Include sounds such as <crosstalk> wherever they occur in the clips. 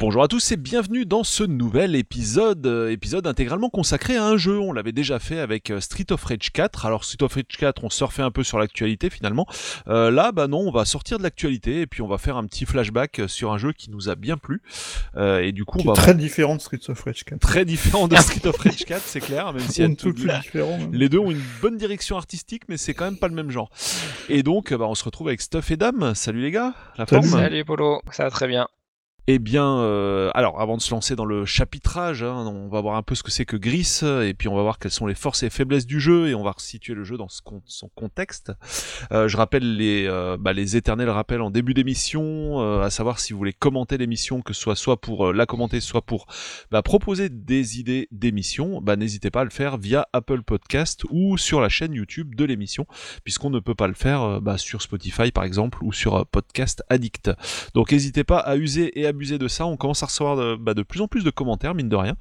Bonjour à tous et bienvenue dans ce nouvel épisode, euh, épisode intégralement consacré à un jeu. On l'avait déjà fait avec euh, Street of Rage 4. Alors Street of Rage 4, on surfait un peu sur l'actualité finalement. Euh, là, bah non, on va sortir de l'actualité et puis on va faire un petit flashback sur un jeu qui nous a bien plu. Euh, et du coup, on Qui va très différent de Street of Rage 4. très différent de Street of Rage 4, c'est clair, même <laughs> si Un tout plus différent. même. les deux ont une bonne direction artistique, mais c'est quand même pas le même genre. Et donc, bah, on se retrouve avec Stuff et Dame. Salut les gars, la Salut. forme Salut Polo, ça va très bien. Eh bien, euh, alors avant de se lancer dans le chapitrage, hein, on va voir un peu ce que c'est que Gris, et puis on va voir quelles sont les forces et faiblesses du jeu, et on va resituer le jeu dans son contexte. Euh, je rappelle les, euh, bah, les éternels rappels en début d'émission, euh, à savoir si vous voulez commenter l'émission, que ce soit soit pour la commenter, soit pour bah, proposer des idées d'émission, bah, n'hésitez pas à le faire via Apple Podcast ou sur la chaîne YouTube de l'émission, puisqu'on ne peut pas le faire bah, sur Spotify par exemple, ou sur Podcast Addict. Donc n'hésitez pas à user et abuser de ça. On commence à recevoir de, bah, de plus en plus de commentaires, mine de rien.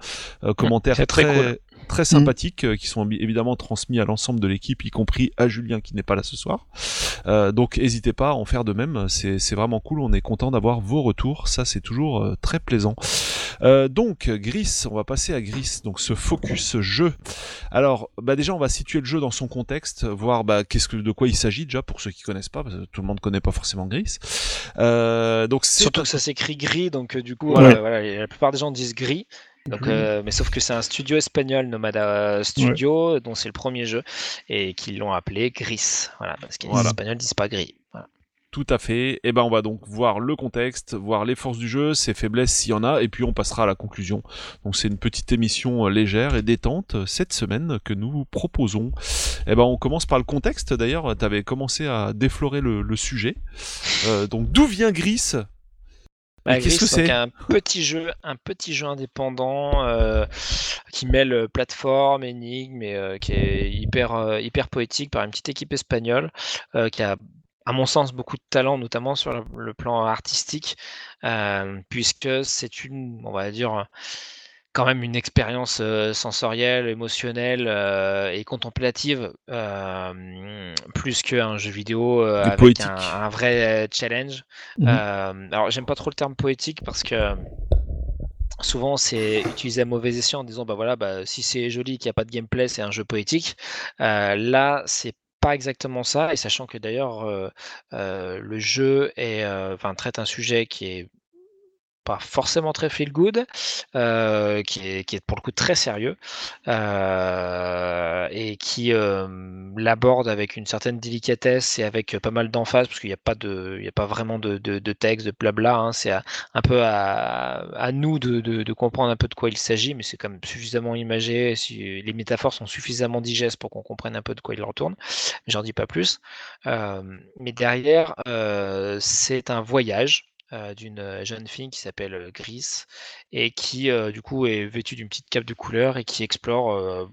Euh, commentaires très cool. très sympathiques euh, qui sont évi- évidemment transmis à l'ensemble de l'équipe, y compris à Julien qui n'est pas là ce soir. Euh, donc n'hésitez pas à en faire de même. C'est vraiment cool. On est content d'avoir vos retours. Ça c'est toujours euh, très plaisant. Euh, donc Gris, on va passer à Gris. Donc ce focus jeu. Alors bah déjà on va situer le jeu dans son contexte, voir bah, qu'est-ce que de quoi il s'agit déjà pour ceux qui connaissent pas, parce que tout le monde connaît pas forcément Gris. Euh, donc c'est Surtout que ça s'écrit gris, donc euh, du coup, Ouais. euh, voilà, la plupart des gens disent gris. Donc, euh, mais sauf que c'est un studio espagnol, Nomada Studio, dont c'est le premier jeu, et qu'ils l'ont appelé Gris. Voilà, parce qu'ils Voilà. espagnols disent pas gris. Tout à fait. Et ben on va donc voir le contexte, voir les forces du jeu, ses faiblesses s'il y en a, et puis on passera à la conclusion. Donc c'est une petite émission euh, légère et détente euh, cette semaine que nous vous proposons. Et ben on commence par le contexte. D'ailleurs, tu avais commencé à déflorer le, le sujet. Euh, donc d'où vient Gris? Bah, qu'est-ce que c'est? un petit jeu, un petit jeu indépendant euh, qui mêle plateforme, énigme, et euh, qui est hyper euh, hyper poétique par une petite équipe espagnole qui a à mon sens beaucoup de talent, notamment sur le, le plan artistique, euh, puisque c'est une, on va dire, quand même une expérience euh, sensorielle, émotionnelle euh, et contemplative, plus qu'un jeu vidéo avec poétique. un, un vrai challenge. Euh, alors, j'aime pas trop le terme poétique parce que souvent c'est utilisé à mauvais escient en disant bah voilà, bah, si c'est joli, qu'il n'y a pas de gameplay, c'est un jeu poétique. Euh, là, c'est pas exactement ça, et sachant que d'ailleurs le jeu est, euh, traite un sujet qui est pas forcément très feel good, euh, qui, est, pour le coup très sérieux euh, et qui euh, l'aborde avec une certaine délicatesse et avec pas mal d'emphase parce qu'il n'y a pas a pas vraiment de, texte, de blabla. hein, c'est un peu à, nous de, comprendre un peu de quoi il s'agit, mais c'est quand même suffisamment imagé. Les métaphores sont suffisamment digestes pour qu'on comprenne un peu de quoi il retourne. J'en dis pas plus. Mais derrière, c'est un voyage euh, d'une euh, jeune fille qui s'appelle euh, Gris et qui du coup est vêtue d'une petite cape de couleur et qui explore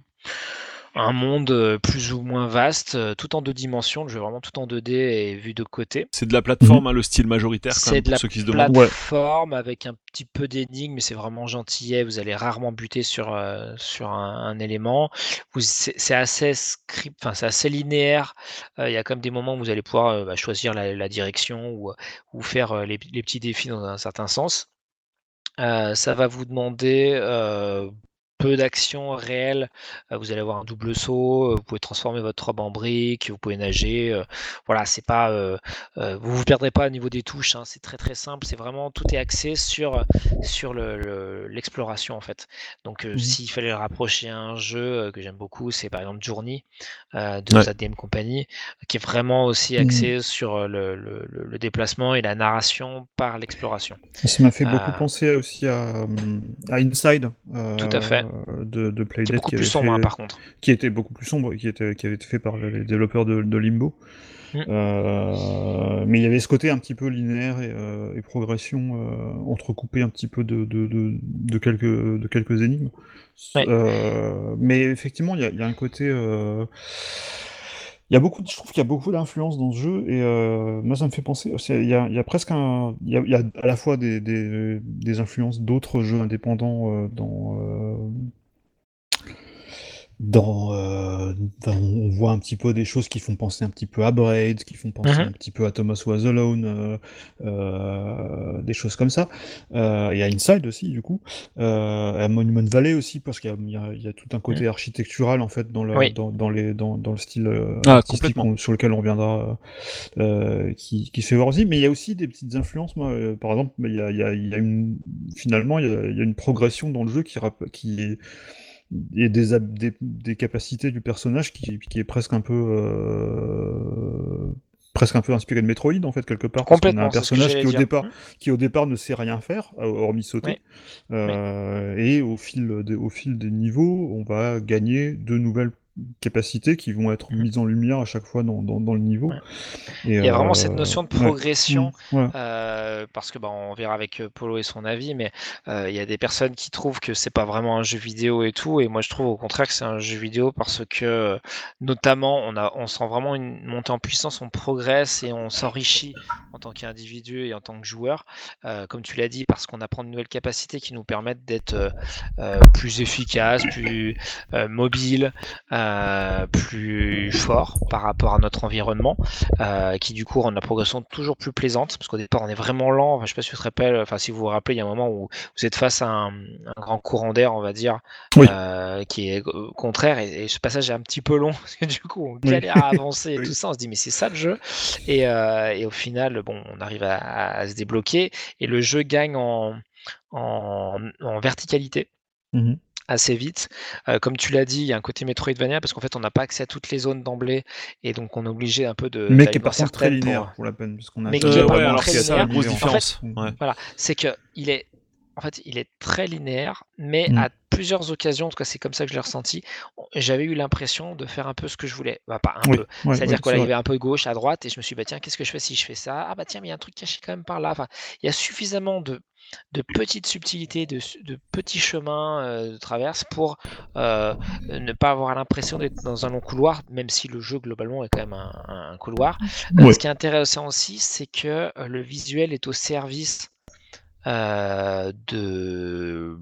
un monde euh, plus ou moins vaste, euh, tout en deux dimensions, le jeu vraiment tout en 2D et vu de côté. C'est de la plateforme, hein, le style majoritaire quand C'est même, de pour la ceux qui se demandent. plateforme avec un petit peu d'énigmes, mais c'est vraiment gentillet. Vous allez rarement buter sur, euh, sur un, un élément. Vous- C'est c'est assez script, enfin c'est assez linéaire. Euh, Il y a comme des moments où vous allez pouvoir euh, bah, choisir la, la direction ou, ou faire euh, les, les petits défis dans un certain sens. Euh, ça va vous demander euh, peu d'action réelle. Euh, vous allez avoir un double saut, euh, vous pouvez transformer votre robe en brique, vous pouvez nager. euh, voilà, c'est pas, vous vous perdrez pas au niveau des touches. hein, c'est très très simple. C'est vraiment tout est axé sur sur le- le- l'exploration en fait. Donc, Mhm. s'il fallait le rapprocher à un jeu que j'aime beaucoup, c'est par exemple Journey de Ouais. ZDM Company, qui est vraiment aussi Mhm. axé sur le, déplacement et la narration par l'exploration. Ça m'a fait beaucoup penser aussi à, euh, à Inside. euh, Tout à fait. De, de Qui est Playdead beaucoup qui, plus sombre, hein, fait- par contre. qui était beaucoup plus sombre, qui, était, qui avait été fait par les développeurs de, de Limbo. Mm. Euh, mais il y avait ce côté un petit peu linéaire et, euh, et progression euh, entrecoupé un petit peu de, de, de, de quelques, de quelques énigmes. Ouais. Euh, mais effectivement, il y a, il y a un côté. euh, Il y a beaucoup, de- je trouve qu'il y a beaucoup d'influence dans ce jeu et euh, moi ça me fait penser. Il y a, il y a presque un, il y a, il y a à la fois des, des, des influences d'autres jeux indépendants euh, dans euh, dans, euh, dans- on voit un petit peu des choses qui font penser un petit peu à Braid, qui font penser Mhm. un petit peu à Thomas Was Alone, euh, euh, des choses comme ça. Euh, et à Inside aussi, du coup. Euh, à Monument Valley aussi, parce qu'il y a, il y a- il y a tout un côté architectural, en fait, dans le, Oui. dans, dans les, dans, dans le style Ah, sur lequel on reviendra, qui, qui se fait voir aussi. Mais il y a aussi des petites influences, moi, par exemple, il y a, il y a, il y a une, finalement, il y a, il y a une progression dans le jeu qui, qui est et des, des, des capacités du personnage qui, qui est presque un peu euh, presque un peu inspiré de Metroid en fait quelque part parce qu'on a Complètement, un personnage qui j'allais au dire. départ Mm. qui au départ ne sait rien faire euh, hormis sauter Euh, et au fil des, au fil des niveaux on va gagner de nouvelles capacités qui vont être Mhm. mises en lumière à chaque fois dans, dans, dans le niveau Ouais. Et, Il y a vraiment euh, cette notion de progression, Mm, ouais. euh, parce que bah, on verra avec euh, Polo et son avis, mais euh, il y a des personnes qui trouvent que c'est pas vraiment un jeu vidéo et tout, et moi je trouve au contraire que c'est un jeu vidéo parce que notamment on a, on sent vraiment une montée en puissance, on progresse et on s'enrichit en tant qu'individu et en tant que joueur, comme tu l'as dit, parce qu'on apprend de nouvelles capacités qui nous permettent d'être plus efficaces, plus mobiles, euh, plus forts par rapport à notre environnement euh, qui du coup rend la progression toujours plus plaisante parce qu'au départ on est vraiment lent. Enfin, je sais pas si tu te rappelles, enfin si vous vous rappelez, il y a un moment où vous êtes face à un, un grand courant d'air, on va dire, Oui. euh, qui est euh, contraire et, et ce passage est un petit peu long <laughs> parce que du coup on Oui. galère à avancer et <laughs> Oui. tout ça. On se dit mais c'est ça le jeu et, euh, et au final bon on arrive à, à se débloquer et le jeu gagne en, en, en verticalité Mhm. Assez vite. Euh, comme tu l'as dit, il y a un côté Metroidvania parce qu'en fait, on n'a pas accès à toutes les zones d'emblée et donc on est obligé un peu de. mais qui est par contre très pour- linéaire pour la peine puisqu'on a Mais qui est Euh, ouais, alors très c'est ça la linéaire. grosse En fait, différence. Ouais. Voilà, c'est que il est. En fait, il est très linéaire, mais Mm. à plusieurs occasions, en tout cas, c'est comme ça que je l'ai ressenti. J'avais eu l'impression de faire un peu ce que je voulais. Bah, pas un Oui, peu. ouais, C'est-à-dire ouais, qu'il c'est y avait un peu gauche, à droite, et je me suis dit, bah, tiens, qu'est-ce que je fais si je fais ça? Ah, bah tiens, mais il y a un truc caché quand même par là. Enfin, il y a suffisamment de, de petites subtilités, de, petits chemins euh, de traverse pour euh, ne pas avoir l'impression d'être dans un long couloir, même si le jeu globalement est quand même un, couloir. Euh, Ouais. Ce qui est intéressant aussi, c'est que euh, le visuel est au service euh, du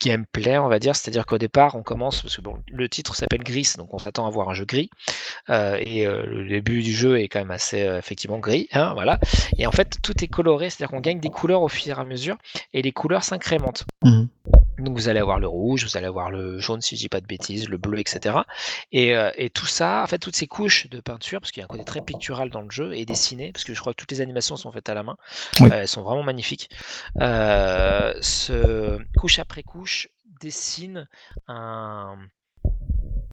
gameplay, on va dire. C'est-à-dire qu'au départ, on commence parce que le titre s'appelle Gris, donc on s'attend à voir un jeu gris. Euh, et euh, le début du jeu est quand même assez effectivement gris, hein, voilà. Et en fait, tout est coloré, c'est-à-dire qu'on gagne des couleurs au fur et à mesure, et les couleurs s'incrémentent. Mhm. Donc vous allez avoir le rouge, vous allez avoir le jaune si je dis pas de bêtises, le bleu, etc. Et, euh, et tout ça, en fait, toutes ces couches de peinture, parce qu'il y a un côté très pictural dans le jeu et dessiné, parce que je crois que toutes les animations sont faites à la main, Oui. euh, elles sont vraiment magnifiques. Euh, ce couche après couche dessine un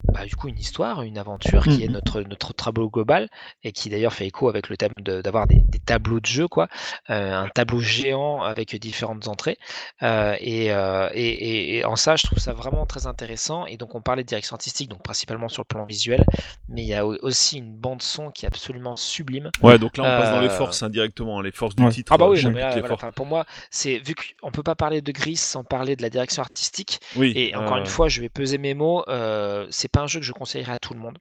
bah, du coup une histoire, une aventure qui est notre, notre tableau global et qui d'ailleurs fait écho avec le thème de- d'avoir des, des tableaux de jeu, quoi. Euh, un tableau géant avec différentes entrées. Euh, et, euh, et, et- et en ça, je trouve ça vraiment très intéressant. Et donc, on parlait de direction artistique, donc principalement sur le plan visuel, mais il y a au- aussi une bande-son qui est absolument sublime. Ouais, donc là on passe dans les forces indirectement, les forces du Ouais. titre. Ah bah oui, non, mais là, voilà, pour moi, c'est vu qu'on peut pas parler de Gris sans parler de la direction artistique. Oui. Et encore une fois, je vais peser mes mots. euh, c'est pas un jeu que je conseillerais à tout le monde.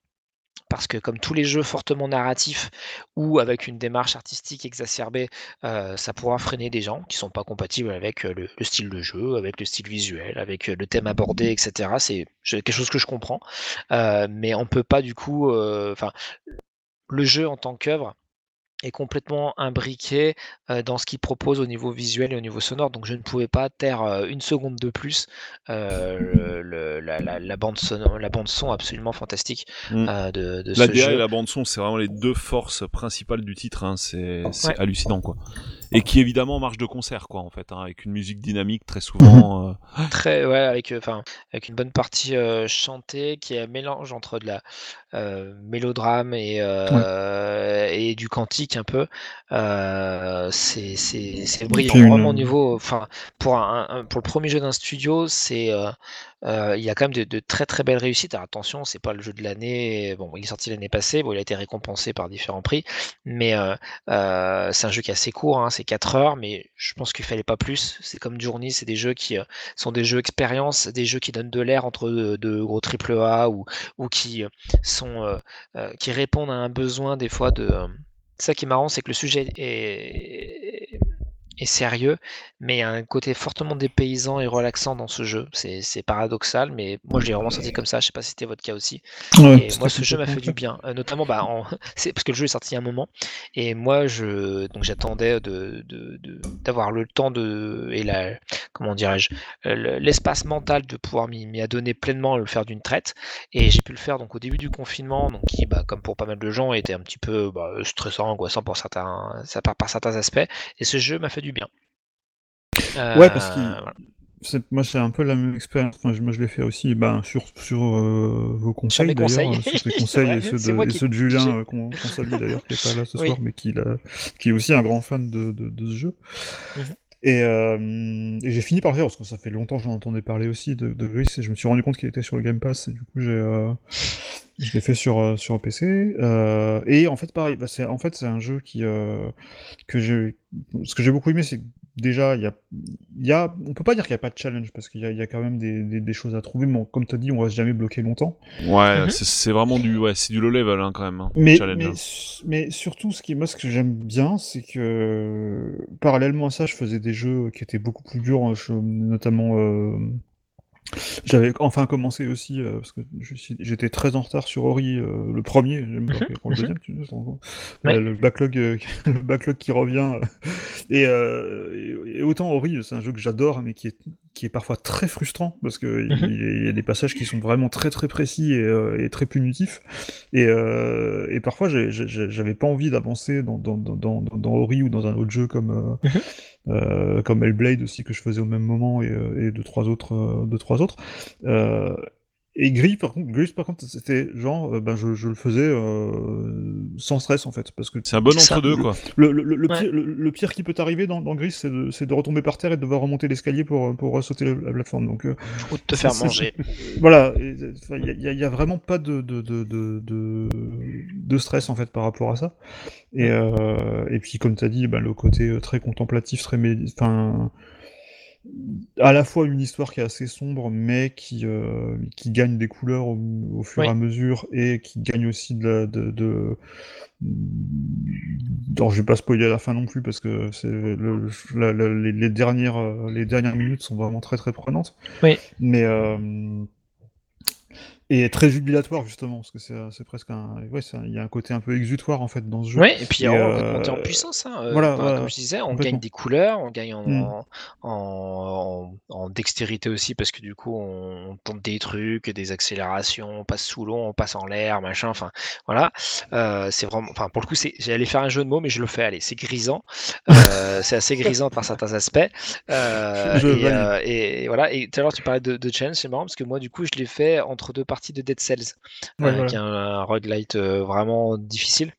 Parce que comme tous les jeux fortement narratifs ou avec une démarche artistique exacerbée, euh, ça pourra freiner des gens qui sont pas compatibles avec euh, le, le style de jeu, avec le style visuel, avec euh, le thème abordé, etc. C'est quelque chose que je comprends. Mais on peut pas du coup, le jeu en tant qu'œuvre est complètement imbriqué euh, dans ce qu'il propose au niveau visuel et au niveau sonore. Donc je ne pouvais pas taire euh, une seconde de plus euh, le- le- la, la- la bande son, la bande son absolument fantastique Mm. euh, de, de La ce jeu. et la bande son, c'est vraiment les deux forces principales du titre. Hein. C'est c'est Ouais. hallucinant, quoi. Et qui évidemment marche de concert, quoi, en fait, hein, avec une musique dynamique très souvent. euh, <laughs> Très, ouais, avec, euh, enfin, avec une bonne partie euh, chantée qui est un mélange entre de la euh, mélodrame et, et du cantique un peu. C'est c'est- c'est brillant. Une- Vraiment au niveau, enfin, pour, un, un- pour le premier jeu d'un studio, c'est il y a quand même de, très très belles réussites. Alors, attention, c'est pas le jeu de l'année. Bon, il est sorti l'année passée. Bon, il a été récompensé par différents prix, mais c'est un jeu qui est assez court. Hein, c'est 4 heures, mais je pense qu'il fallait pas plus. C'est comme Journey, c'est des jeux qui sont des jeux expérience, des jeux qui donnent de l'air entre de, gros triple A ou, qui sont qui répondent à un besoin des fois de. ça qui est marrant, c'est que le sujet est, et sérieux, mais il y a un côté fortement dépaysant et relaxant dans ce jeu. C'est paradoxal, mais moi je l'ai vraiment senti comme ça. Je sais pas si c'était votre cas aussi. Ouais, Et moi, ce jeu m'a fait du bien, Euh, notamment bah, en... <laughs> parce que le jeu est sorti il y a un moment, et moi je donc j'attendais de d'avoir le temps de et la comment dirais-je euh, le- l'espace mental de pouvoir m'y adonner pleinement et le faire d'une traite, et j'ai pu le faire donc au début du confinement, donc qui bah, comme pour pas mal de gens était un petit peu bah, stressant, angoissant pour certains ça par, par certains aspects, et ce jeu m'a fait du bien. Ouais, parce Euh, voilà. C'est- Moi, c'est un peu la même expérience. Moi, je, moi, je l'ai fait aussi ben, sur, sur euh, vos conseils, d'ailleurs. euh, Sur tes <laughs> C'est conseils et ceux de, moi et qui- ceux de Julien, euh, qu'on qu'on salue d'ailleurs, qui est pas là ce Oui. soir, mais qui, qui est aussi un grand fan de, de, de ce jeu. Mhm. Et, euh, et j'ai fini par le faire, parce que ça fait longtemps que j'en entendais parler aussi de, de Gris, et je me suis rendu compte qu'il était sur le Game Pass, et du coup, j'ai, euh, je l'ai fait sur, euh, sur PC. et en fait, pareil, bah, c'est, en fait, c'est un jeu qui, que j'ai, ce que j'ai beaucoup aimé, c'est déjà, il y a, il y a, on peut pas dire qu'il n'y a pas de challenge, parce qu'il y a, il y a quand même des, des, des choses à trouver, mais comme tu as dit, on reste jamais bloqué longtemps. Ouais, Mhm. c'est- c'est vraiment du, ouais, c'est du low level hein, quand même. hein, Mais, challenge, mais, hein. mais surtout, ce qui, moi, ce que j'aime bien, c'est que parallèlement à ça, je faisais des jeux qui étaient beaucoup plus durs, hein, je- notamment. euh, J'avais enfin commencé aussi, euh, parce que j'étais très en retard sur Ori, euh, le premier, Mhm, le mhm. deuxième, Ouais. euh, le backlog, <laughs> le backlog qui revient. et, autant Ori, c'est un jeu que j'adore, mais qui est, qui est parfois très frustrant, parce que il- Mhm. il y a des passages qui sont vraiment très très précis et, et très punitifs. Et, et parfois, j'avais pas envie d'avancer dans, dans, dans, dans, dans Ori ou dans un autre jeu comme, comme Hellblade aussi, que je faisais au même moment, et, euh, et deux, trois autres. euh, deux, trois autres. Et Gris, par contre, Gris, par contre, c'était genre, euh, ben, je, je le faisais euh, sans stress en fait, parce que C'est un bon C'est ça. entre-deux, quoi. le, le, le, le Ouais. pire, le, le pire qui peut t'arriver dans, dans Gris, c'est de, c'est de retomber par terre et de devoir remonter l'escalier pour, pour sauter la, la plateforme. Donc, euh, Ou de te faire manger. voilà, il n'y a, y a vraiment pas de, de, de, de, de, de stress en fait par rapport à ça. Et, euh, et puis comme tu as dit, bah, le côté euh, très contemplatif, très enfin, à la fois une histoire qui est assez sombre, mais qui, euh, qui gagne des couleurs au, au fur Oui. et à mesure et qui gagne aussi de, la- de, de... Alors, je vais pas spoiler à la fin non plus parce que c'est le, la- la- les, les dernières, euh, les dernières minutes sont vraiment très très prenantes. Oui. Mais euh, et très jubilatoire justement parce que c'est c'est presque un, ouais, il y a un côté un peu exutoire en fait dans ce jeu. Oui, et puis Et, on euh, monter en puissance. Hein. euh, voilà, enfin, voilà, comme je disais, on gagne des couleurs, on gagne en, Mm. en, en- en dextérité aussi, parce que du coup, on, on tente des trucs, des accélérations, on passe sous l'eau, on passe en l'air, machin. Enfin, voilà. Euh, c'est vraiment. Enfin, pour le coup, c'est- j'allais faire un jeu de mots, mais je le fais. Allez, c'est grisant. Euh, <laughs> c'est assez grisant par certains aspects. Euh, euh, et- et voilà. Et tout à l'heure, tu parlais de, de challenge, c'est marrant parce que moi, du coup, je l'ai fait entre deux parties de Dead Cells, Ouais, euh, voilà. qui est un, un roguelite euh, vraiment difficile.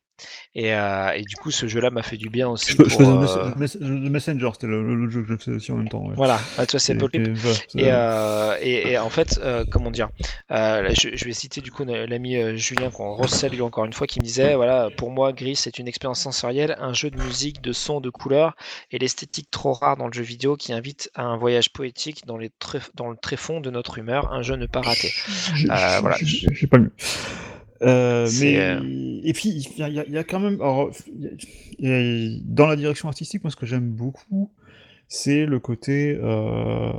Et, euh, et du coup, ce jeu-là m'a fait du bien aussi. Je, je pour, faisais le, euh, le Messenger, c'était le, le jeu que je faisais aussi en même temps. ouais. Voilà, tu vois, c'est Paul et euh, et, et en fait, comment dire, je, je vais citer du coup l'ami Julien qu'on resalue encore une fois, qui me disait, voilà, pour moi, Gris, c'est une expérience sensorielle, un jeu de musique, de son, de couleurs, et l'esthétique trop rare dans le jeu vidéo qui invite à un voyage poétique dans, les dans le tréfond de notre humeur, un jeu ne pas raté. J'ai voilà. pas lu. Euh, mais euh, et puis il y, a- y y quand même alors, il y a- il y a- dans la direction artistique moi ce que j'aime beaucoup c'est le côté euh,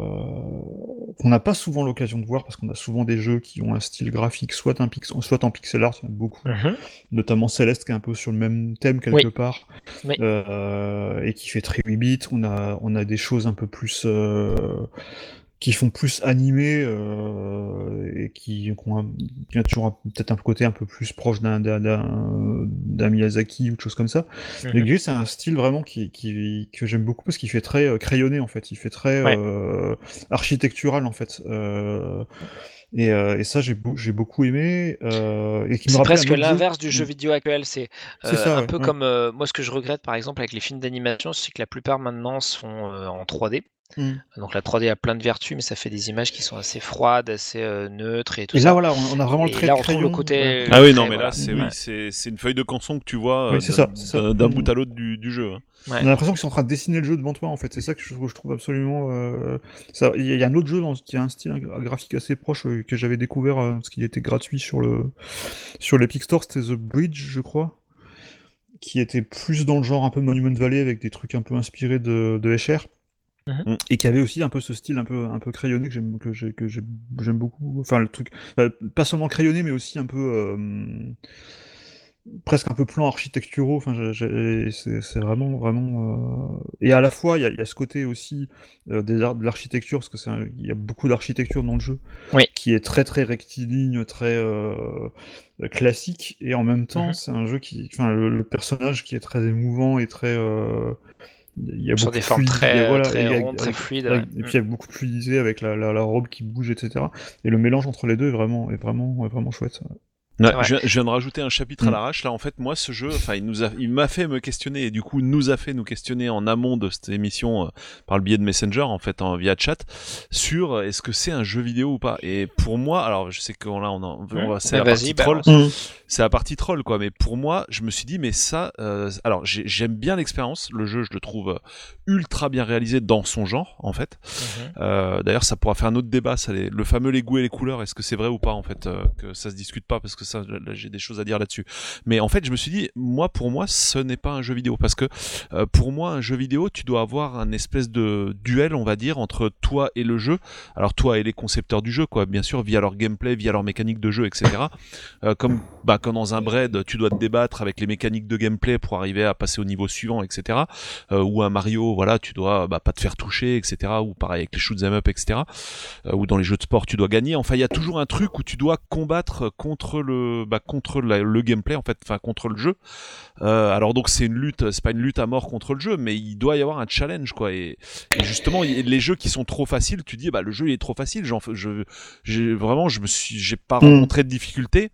qu'on n'a pas souvent l'occasion de voir parce qu'on a souvent des jeux qui ont un style graphique soit un pix soit en pixel art il y en a beaucoup Mhm. notamment Céleste qui est un peu sur le même thème quelque Oui. part Oui. euh, et qui fait très 8 bits on a on a des choses un peu plus euh, qui font plus animé euh, et qui, qui ont, un- qui ont toujours un- peut-être un côté un peu plus proche d'un d'un- Miyazaki ou de choses comme ça. Mhm. Mais Gris, c'est un style vraiment qui, qui que j'aime beaucoup parce qu'il fait très euh, crayonné en fait, il fait très Ouais. euh, architectural en fait. Euh, et, euh, et ça j'ai j'ai beaucoup aimé euh, et qui C'est presque l'inverse du jeu Mm. vidéo actuel. C'est euh, ça, un ouais, peu ouais. comme euh, moi ce que je regrette par exemple avec les films d'animation, c'est que la plupart maintenant euh, en 3D. Mm. Donc la 3D a plein de vertus, mais ça fait des images qui sont assez froides, assez euh, neutres et tout Et ça. là voilà, on, a vraiment le Et trait là, on le côté- ouais. Ah oui, non, mais voilà. là, c'est oui, une feuille de canson que tu vois Oui, euh, d'un- ça, c'est ça. d'un d'un Mm. bout à l'autre du, du jeu. hein. Ouais. On a l'impression qu'ils sont en train de dessiner le jeu devant toi en fait. C'est ça que je, je trouve absolument. euh, ça- Il y a un autre jeu dans, qui a un style gra- graphique assez proche euh, que j'avais découvert euh, parce qu'il était gratuit sur le sur l'Epic Store. C'était The Bridge, je crois. qui était plus dans le genre un peu Monument Valley avec des trucs un peu inspirés de, de Escher. Mhm. Et qui avait aussi un peu ce style un peu un peu crayonné que j'aime que j'ai- que j'ai- j'aime beaucoup. Enfin le truc, euh, pas seulement crayonné, mais aussi un peu euh, presque un peu plan architecturaux. Enfin, c'est vraiment vraiment. euh, Et à la fois, il y a, il y a ce côté aussi euh, des arts- de l'architecture parce que il y a beaucoup d'architecture dans le jeu, Oui. qui est très très rectiligne, très euh, classique, et en même temps, Mhm. c'est un jeu qui, enfin, le, le personnage qui est très émouvant et très il y a Sur beaucoup des de formes fluidité, très, voilà, très rondes, très fluides. ouais. et puis il y a beaucoup de fluidité avec la, la, la robe qui bouge, etc. Et le mélange entre les deux est vraiment, est vraiment, est vraiment chouette. Ouais, Ouais. je, viens- je viens de rajouter un chapitre à Mm. l'arrache. Là, en fait, moi, ce jeu, enfin, il nous a, il m'a fait me questionner et du coup, nous a fait nous questionner en amont de cette émission euh, par le biais de Messenger, en fait, en, via chat, sur euh, est-ce que c'est un jeu vidéo ou pas? Et pour moi, alors, je sais qu'on là, on, en- on va, c'est Bah, la partie troll, balance. c'est la partie troll, quoi. Mais pour moi, je me suis dit, mais ça, euh, alors, j'ai- j'aime bien l'expérience. Le jeu, je le trouve ultra bien réalisé dans son genre, en fait. Mhm. Euh, D'ailleurs, ça pourra faire un autre débat, ça, les- le fameux les goûts et les couleurs. Est-ce que c'est vrai ou pas en fait euh, que ça se discute pas parce que j'ai des choses à dire là-dessus. Mais en fait, je me suis dit, moi, pour moi, ce n'est pas un jeu vidéo parce que euh, pour moi, un jeu vidéo, tu dois avoir un espèce de duel, on va dire, entre toi et le jeu. Alors toi et les concepteurs du jeu, quoi, bien sûr, via leur gameplay, via leur mécanique de jeu, etc. Euh, comme bah, quand dans un Braid, tu dois te débattre avec les mécaniques de gameplay pour arriver à passer au niveau suivant, etc. Euh, ou un Mario, voilà, tu dois bah, pas te faire toucher, etc. Ou pareil avec les shoot 'em up, etc. Ou dans les jeux de sport, tu dois gagner. Enfin, il y a toujours un truc où tu dois combattre contre le, bah, contre la- le gameplay, en fait, enfin contre le jeu. Euh, alors donc c'est une lutte, c'est pas une lutte à mort contre le jeu, mais il doit y avoir un challenge, quoi. Et, et justement, les jeux qui sont trop faciles, tu dis, bah le jeu il est trop facile. J'en, fais- je, j'ai vraiment, je me suis, j'ai pas Mm. rencontré de difficulté.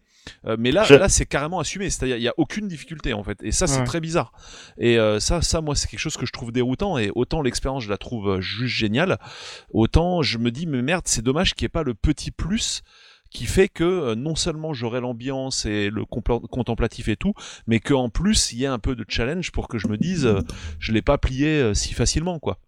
Euh, mais là, Je- là, c'est carrément assumé. C'est-à-dire, il y a aucune difficulté en fait. Et ça, c'est Ouais. très bizarre. Et euh, ça, ça, moi, c'est quelque chose que je trouve déroutant. Et autant l'expérience, je la trouve euh, juste géniale, autant je me dis, mais merde, c'est dommage qu'il n'y ait pas le petit plus qui fait que euh, non seulement j'aurai l'ambiance et le contemplatif et tout, mais qu'en plus il y ait un peu de challenge pour que je me dise, euh, je l'ai pas plié euh, si facilement, quoi.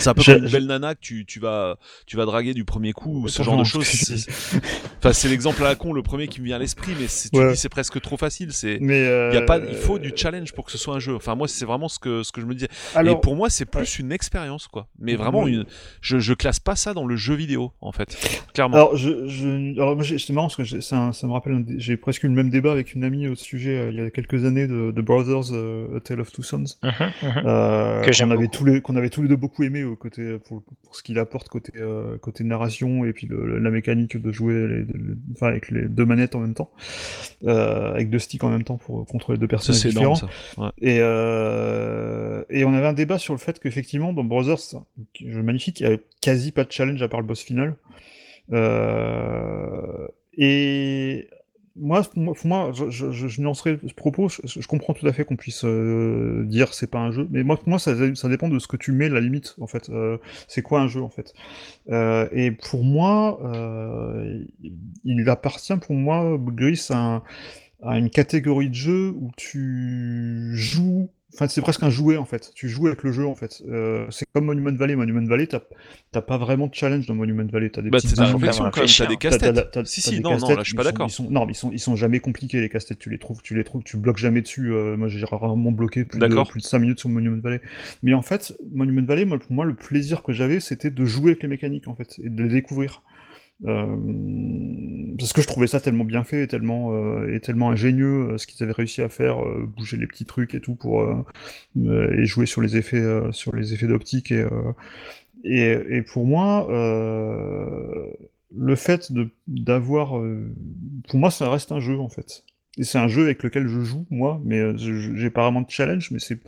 C'est un peu Je- comme une belle nana que tu, tu vas tu vas draguer du premier coup ou ce genre de choses. <laughs> Enfin, c'est l'exemple à la con, le premier qui me vient à l'esprit, mais c'est- tu Ouais. dis c'est presque trop facile. C'est Mais il y a pas, euh, il faut du challenge pour que ce soit un jeu. Enfin, moi, c'est vraiment ce que, ce que je me disais. Alors, et pour moi, c'est plus une expérience, quoi. Mais vraiment, Ouais. une, je, je classe pas ça dans le jeu vidéo, en fait. Clairement. Alors, je, je, alors moi, j'ai- c'est marrant parce que j'ai- ça, ça me rappelle, j'ai presque eu le même débat avec une amie au sujet euh, il y a quelques années de, de Brothers, euh, A Tale of Two Sons, Mhm, mhm. euh, Que j'aime qu'on avait beaucoup. tous les, qu'on avait tous les deux beaucoup aimé côté pour, pour ce qu'il apporte côté euh, côté narration et puis le- la mécanique de jouer, les, les- enfin avec les deux manettes en même temps, euh, avec deux sticks en même temps pour contrôler deux personnages différents. énorme, ça. Ouais. Et, euh, et on avait un débat sur le fait qu'effectivement, dans Brothers, jeu magnifique, il n'y a quasi pas de challenge à part le boss final. Et moi, moi, je, je, je, nuancerai ce propos, je, comprends tout à fait qu'on puisse euh, dire c'est pas un jeu, mais moi, moi ça, ça dépend de ce que tu mets, la limite, en fait. Euh, c'est quoi un jeu, en fait Euh, Et pour moi, euh, il appartient pour moi, Gris, à à une catégorie de jeu où tu joues. Enfin, c'est presque un jouet en fait. Tu joues avec le jeu en fait. Euh, c'est comme Monument Valley. Monument Valley, t'as t'as pas vraiment de challenge dans Monument Valley. T'as des Bah, petites réflexion quand même. T'as des casse-têtes. Si, si, non, non, là, je suis ils pas sont- d'accord. Non, mais ils sont, ils sont jamais compliqués les casse-têtes. Tu les trouves, tu les trouves, tu bloques jamais dessus. Euh, moi, j'ai rarement bloqué plus de, plus de 5 minutes sur Monument Valley. Mais en fait, Monument Valley, moi, pour moi, le plaisir que j'avais, c'était de jouer avec les mécaniques en fait et de les découvrir. Euh, parce que je trouvais ça tellement bien fait et tellement, euh, et tellement ingénieux euh, ce qu'ils avaient réussi à faire, euh, bouger les petits trucs et tout pour euh, et jouer sur les effets, sur les effets d'optique et, et et pour moi, le fait de d'avoir, pour moi, ça reste un jeu en fait. Et c'est un jeu avec lequel je joue moi, mais euh, j'ai pas vraiment de challenge, mais c'est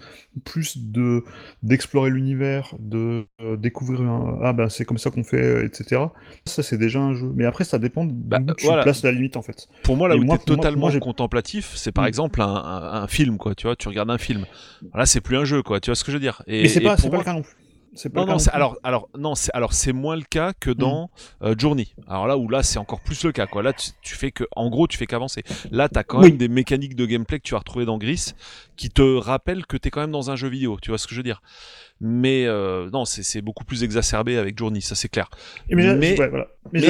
plus de d'explorer l'univers, de euh, découvrir un ah ben c'est comme ça qu'on fait, euh, etc. Ça c'est déjà un jeu. Mais après ça dépend de Bah, où tu voilà. places la limite en fait. Pour moi, là Et où t'es totalement moi, contemplatif, c'est par Mm. exemple un, un, un film, quoi. Tu vois, tu regardes un film. Là, c'est plus un jeu, quoi. Tu vois ce que je veux dire Et, mais c'est pas le cas non plus. C'est pas Non, non, alors, alors, non, c'est alors c'est moins le cas que dans euh, Journey. Alors là où là c'est encore plus le cas quoi. Là tu, tu fais que, en gros, tu fais qu'avancer. Là t'as quand Oui. même des mécaniques de gameplay que tu vas retrouver dans Gris qui te rappellent que t'es quand même dans un jeu vidéo. Tu vois ce que je veux dire? Mais euh, non, c'est beaucoup plus exacerbé avec Journey, ça c'est clair. Et mais, mais- ouais, voilà. mais, tu-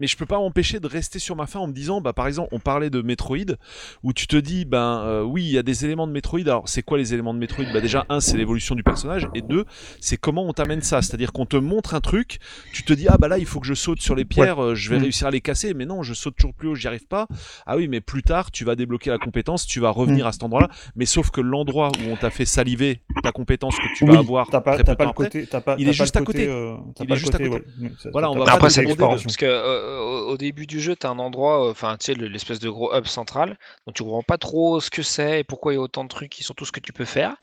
je peux pas m'empêcher de rester sur ma fin en me disant, bah par exemple, on parlait de Metroid, où tu te dis, ben euh, oui, il y a des éléments de Metroid. Alors c'est quoi les éléments de Metroid? Bah déjà un, c'est l'évolution du personnage, et deux, c'est comment on t'amène ça. C'est-à-dire qu'on te montre un truc, tu te dis, ah bah là, il faut que je saute sur les pierres, euh, je vais Mhm. réussir à les casser, mais non, je saute toujours plus haut, j'y arrive pas. Ah oui, mais plus tard, tu vas débloquer la compétence, tu vas revenir Mhm. à cet endroit-là, mais sauf que l'endroit où on t'a fait saliver ta compétence que tu Oui, vas avoir pas, très peu t'as de pas temps le côté, pas, il est pas juste à côté. euh, Il est juste à côté, Voilà, on va Après, exploration. parce que euh, au, au début du jeu, tu as un endroit, euh, enfin, tu sais, le- l'espèce de gros hub central, donc tu comprends pas trop ce que c'est et pourquoi il y a autant de trucs et surtout ce que tu peux faire.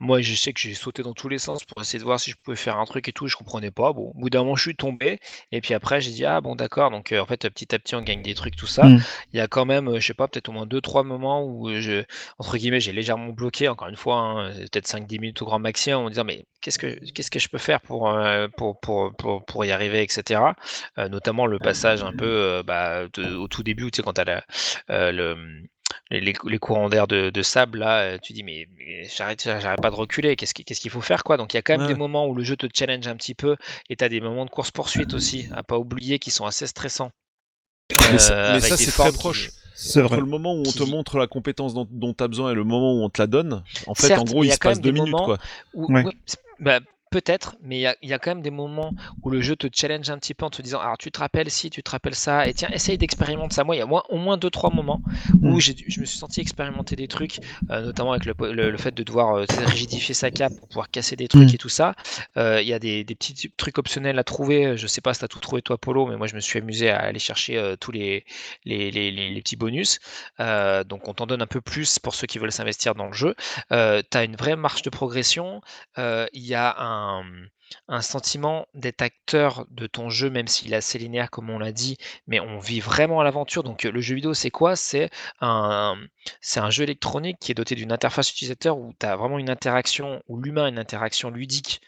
Moi, je sais que j'ai sauté dans tous les sens pour essayer de voir si je pouvais faire un truc et tout, je comprenais pas. Bon, au bout d'un moment, je suis tombé, et puis après, j'ai dit, ah bon, d'accord, donc euh, en fait, petit à petit, on gagne des trucs, tout ça. Mm. Il y a quand même, euh, je sais pas, peut-être au moins deux, trois moments où euh, je, entre guillemets, j'ai légèrement bloqué, encore une fois, hein, peut-être 5-10 minutes au grand en disant, mais qu'est-ce que, qu'est-ce que je peux faire pour, euh, pour, pour, pour, pour y arriver, etc. Euh, notamment le passage un peu euh, bah, de- au tout début, tu sais, quand tu as le, les, les- courants d'air de, de sable, là, tu dis, mais, mais j'arrête, j'arrête pas de reculer, qu'est-ce qui- qu'est-ce qu'il faut faire, quoi Donc il y a quand même Ouais. des moments où le jeu te challenge un petit peu, et tu as des moments de course-poursuite aussi, à pas oublier, qui sont assez stressants. Mais ça- Euh, mais ça, c'est très proche. qui- C'est Entre vrai. le moment où on te montre la compétence dont, dont tu as besoin et le moment où on te la donne, en fait, Certes, en gros, il se passe deux minutes, quoi. Ou- Ouais. bah, Peut-être, mais il y a, il y a quand même des moments où le jeu te challenge un petit peu en te disant alors tu te rappelles si, tu te rappelles ça, et tiens, essaye d'expérimenter ça. Moi, il y a au moins deux trois moments où Mm. je me suis senti expérimenter des trucs, euh, notamment avec le, le- le fait de devoir euh, rigidifier sa cape pour pouvoir casser des trucs Mm. et tout ça. Euh, Il y a des, des petits trucs optionnels à trouver. Je sais pas si tu as tout trouvé toi, Polo, mais moi je me suis amusé à aller chercher tous les, les, les- les- les petits bonus. Donc on t'en donne un peu plus pour ceux qui veulent s'investir dans le jeu. tu as une vraie marche de progression. Il y a un, un sentiment d'être acteur de ton jeu, même s'il est assez linéaire, comme on l'a dit, mais on vit vraiment l'aventure. Donc le jeu vidéo, c'est quoi? C'est un, c'est un jeu électronique qui est doté d'une interface utilisateur où tu as vraiment une interaction, où l'humain a une interaction ludique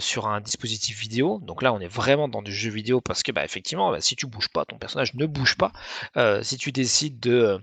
sur un dispositif vidéo. Donc là, on est vraiment dans du jeu vidéo parce que, bah, effectivement, bah, si tu bouges pas, ton personnage ne bouge pas. Si tu décides de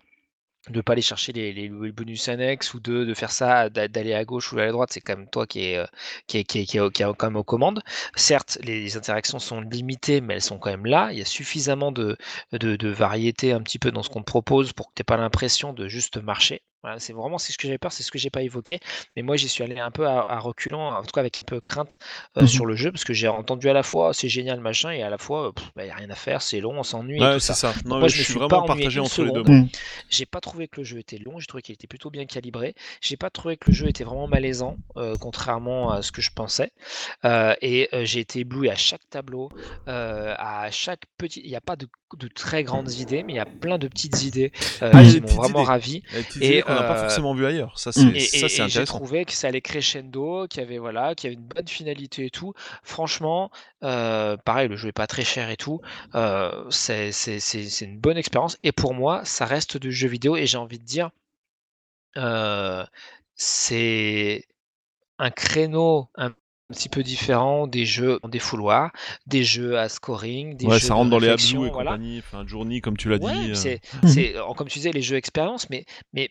de pas aller chercher les, bonus annexes ou de, de faire ça, d'a- d'aller à gauche ou à droite, c'est quand même toi qui est, euh, qui est, qui est, qui est- qui est quand même aux commandes. Certes, les interactions sont limitées, mais elles sont quand même là. Il y a suffisamment de, de, de variété un petit peu dans ce qu'on te propose pour que tu n'aies pas l'impression de juste marcher. Voilà, c'est vraiment c'est ce que j'ai peur, c'est ce que j'ai pas évoqué. Mais moi, j'y suis allé un peu à, à reculant, en tout cas avec un peu de crainte euh, Mhm. sur le jeu, parce que j'ai entendu à la fois c'est génial machin, et à la fois il n'y a rien à faire, c'est long, on s'ennuie. Ouais, c'est ça. ça. Non, Moi, je je me suis suis pas vraiment partagé entre les deux. Mm. J'ai pas trouvé que le jeu était long, j'ai trouvé qu'il était plutôt bien calibré. J'ai pas trouvé que le jeu était vraiment malaisant, euh, contrairement à ce que je pensais. Euh, et euh, j'ai été ébloui à chaque tableau, euh, à chaque petit. Il n'y a pas de, de très grandes idées, mais il y a plein de petites idées euh, Ah, qui m'ont vraiment idées. ravi. Et, qu'on n'a pas euh, forcément vu ailleurs. Ça, Mm. c'est Et, ça, et- c'est et j'ai trouvé que ça allait crescendo, qu'il y avait voilà, qu'il y avait une bonne finalité et tout. Franchement, euh, pareil, le jeu est pas très cher et tout. Euh, c'est c'est- c'est- c'est une bonne expérience. Et pour moi, ça reste du jeu vidéo. Et j'ai envie de dire, euh, c'est un créneau un petit peu différent des jeux en défouloir, des jeux à scoring, des Ouais, jeux ça de rentre dans les Abzu et voilà. compagnie, enfin, Journey, comme tu l'as Ouais, dit. euh. c'est, <laughs> c'est, comme tu disais, les jeux expérience, mais, mais,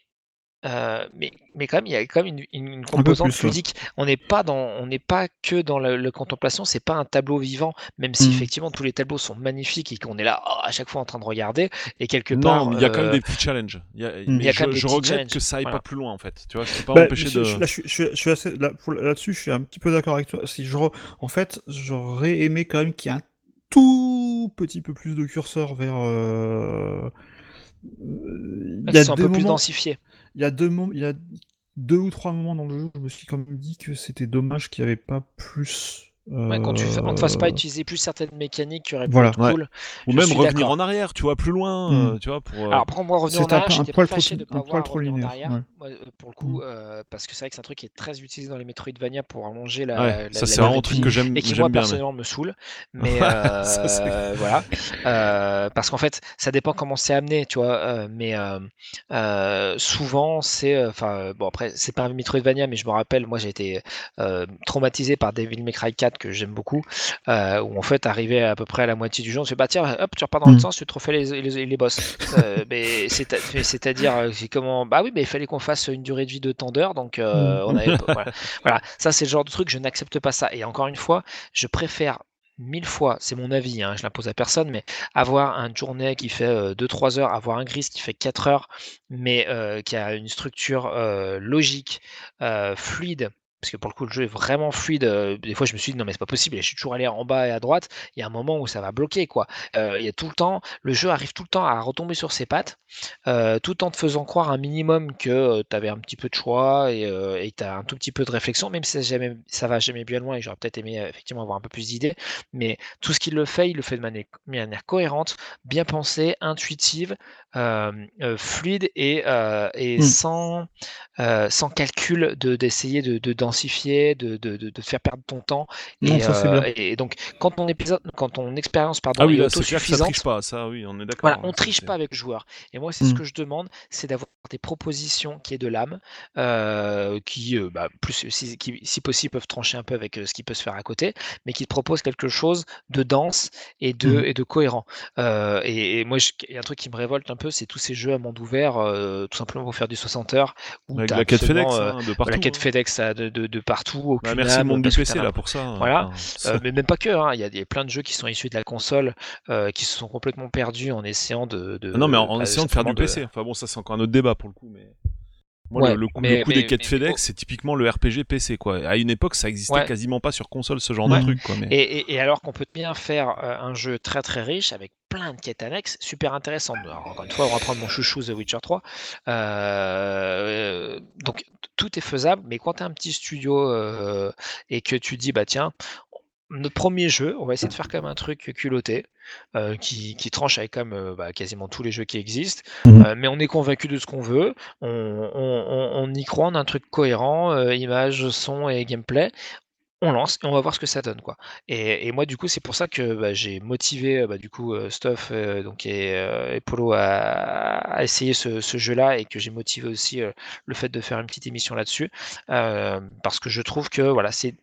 euh, mais, mais quand même, il y a quand même une, une- une peu composante plus, ouais. ludique. On n'est pas dans, on n'est pas que dans la, la contemplation. C'est pas un tableau vivant, même si Mhm. effectivement tous les tableaux sont magnifiques et qu'on est là oh, à chaque fois en train de regarder. Et quelque part, il y a quand même euh, des petits challenges. Il y a- Il Mais y a je, quand même des je regrette challenges, que ça aille voilà. pas plus loin, en fait. Tu vois, je peux pas Bah, je- de. je- là, je, suis- je suis- je suis assez là, pour- là-dessus, je suis un petit peu d'accord avec toi. Si je re- en fait, j'aurais aimé quand même qu'il y ait un tout petit peu plus de curseur vers. euh, Il y a sont un des peu plus moments, densifiés. Il y a deux ou trois moments dans le jeu, où je me suis quand même dit que c'était dommage qu'il n'y avait pas plus Ouais, quand tu, on ne te fasse pas utiliser plus certaines mécaniques qui auraient pu Voilà. être Ouais. cool. Ou même revenir en arrière, tu vois, plus loin, Mm. euh, tu vois, pour. euh, Alors, pour moi, revenir en C'est un- arrière, j'étais poil pas fâché trop- de pas avoir trop en linéaire, arrière. ouais. Moi, euh, pour le coup, euh, parce que c'est vrai que c'est un truc qui est très utilisé dans les Metroidvania pour allonger la. ouais, la- ça c'est vraiment un truc que j'aime et qui moi bien. mais- personnellement me saoule <laughs> mais Ça, euh, voilà Euh, parce qu'en fait ça dépend comment c'est amené tu vois euh, mais euh, euh, souvent c'est euh, enfin euh, bon après c'est pas un Metroidvania mais je me rappelle moi j'ai été euh, traumatisé par Devil May Cry 4 que j'aime beaucoup euh, où en fait arrivé à peu près à la moitié du jeu on se fait bah tiens hop tu repars dans Mm. l'autre sens tu te refais les, les, Euh, <laughs> mais c'est à- mais c'est-à-dire euh, c'est comment bah oui mais il fallait qu'on fasse une durée de vie de tant d'heures donc euh, on avait <laughs> voilà. Voilà, ça c'est le genre de truc, je n'accepte pas ça. Et encore une fois, je préfère mille fois, c'est mon avis, hein, je l'impose à personne, mais avoir un journée qui fait 2-3 heures, avoir un gris qui fait 4 heures, mais euh, qui a une structure euh, logique, fluide. Parce que pour le coup, le jeu est vraiment fluide. euh, Des fois, je me suis dit, non, mais c'est pas possible. et Je suis toujours allé en bas et à droite. Il y a un moment où ça va bloquer, quoi. Euh, il y a tout le temps, le jeu arrive tout le temps à retomber sur ses pattes, euh, tout en te faisant croire un minimum que tu avais un petit peu de choix et euh, tu as un tout petit peu de réflexion, même si ça, jamais, ça va jamais bien loin et j'aurais peut-être aimé euh, effectivement avoir un peu plus d'idées. Mais tout ce qu'il le fait, il le fait de manière, manière cohérente, bien pensée, intuitive, euh, euh, fluide et, euh, et Mm. sans, euh, sans calcul de- d'essayer de, de de, de, de, de faire perdre ton temps. Non, et, ça, c'est euh, bien. et donc, quand ton, épisode, quand ton expérience pardon, Ah oui, est là c'est clair que ça autosuffisante, triche pas, ça oui, on est d'accord. voilà, hein, on ça, triche pas avec le joueur. Et moi, c'est ce Mm. que je demande, c'est d'avoir des propositions qui aient de l'âme, euh, qui, euh, bah, plus si, qui, si possible, peuvent trancher un peu avec euh, ce qui peut se faire à côté, mais qui te proposent quelque chose de dense et de, Mm. et de cohérent. Euh, et, et moi, il y a un truc qui me révolte un peu, c'est tous ces jeux à monde ouvert, euh, tout simplement pour faire du 60 heures, où Avec la quête FedEx euh, hein, de partout. la quête hein. FedEx de, de, de partout, Bah, aucune merci le âme, monde du PC là pour ça. hein, Voilà. enfin, Euh, mais même pas que, hein, il y, a, a plein de jeux qui sont issus de la console, euh, qui se sont complètement perdus en essayant de... de Ah non mais en, en bah, essayant de faire du PC. Enfin bon ça c'est encore un autre débat pour le coup mais. Moi, Ouais, le, le coup, mais- le coup mais- des quêtes mais- FedEx, c'est typiquement le RPG PC, quoi. À une époque, ça existait Ouais. quasiment pas sur console, ce genre Ouais. de truc, quoi. Mais... Et, et- et alors qu'on peut bien faire euh, un jeu très très riche avec plein de quêtes annexes super intéressantes. Alors, encore une fois, on va prendre mon chouchou The Witcher 3. Euh, donc tout est faisable, mais quand tu as un petit studio euh, et que tu dis, bah tiens, notre premier jeu, on va essayer de faire même un truc culotté, euh, qui, qui tranche avec euh, bah, quasiment tous les jeux qui existent, Mhm. Euh, mais on est convaincu de ce qu'on veut, on, on- on- on y croit, on a un truc cohérent, image, son et gameplay. On lance et on va voir ce que ça donne quoi. Et, moi du coup c'est pour ça que bah, j'ai motivé euh, bah, du coup euh, Stuff euh, donc et, Polo à, essayer ce, ce jeu-là et que j'ai motivé aussi le fait de faire une petite émission là-dessus parce que je trouve que voilà c'est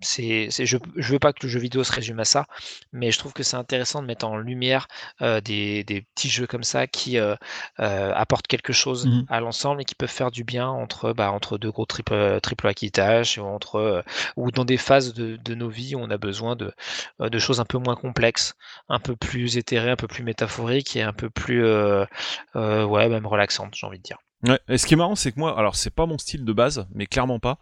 c'est, je, je veux pas que le jeu vidéo se résume à ça, mais je trouve que c'est intéressant de mettre en lumière euh, des, des petits jeux comme ça qui euh, euh, apportent quelque chose Mhm. à l'ensemble et qui peuvent faire du bien entre, bah, entre deux gros triple, triple acquittage ou, entre, ou dans des phases de, de nos vies où on a besoin de, de choses un peu moins complexes, un peu plus éthérées, un peu plus métaphoriques et un peu plus ouais, même relaxantes, j'ai envie de dire. Ouais. Et ce qui est marrant, c'est que moi, alors c'est pas mon style de base, mais clairement pas.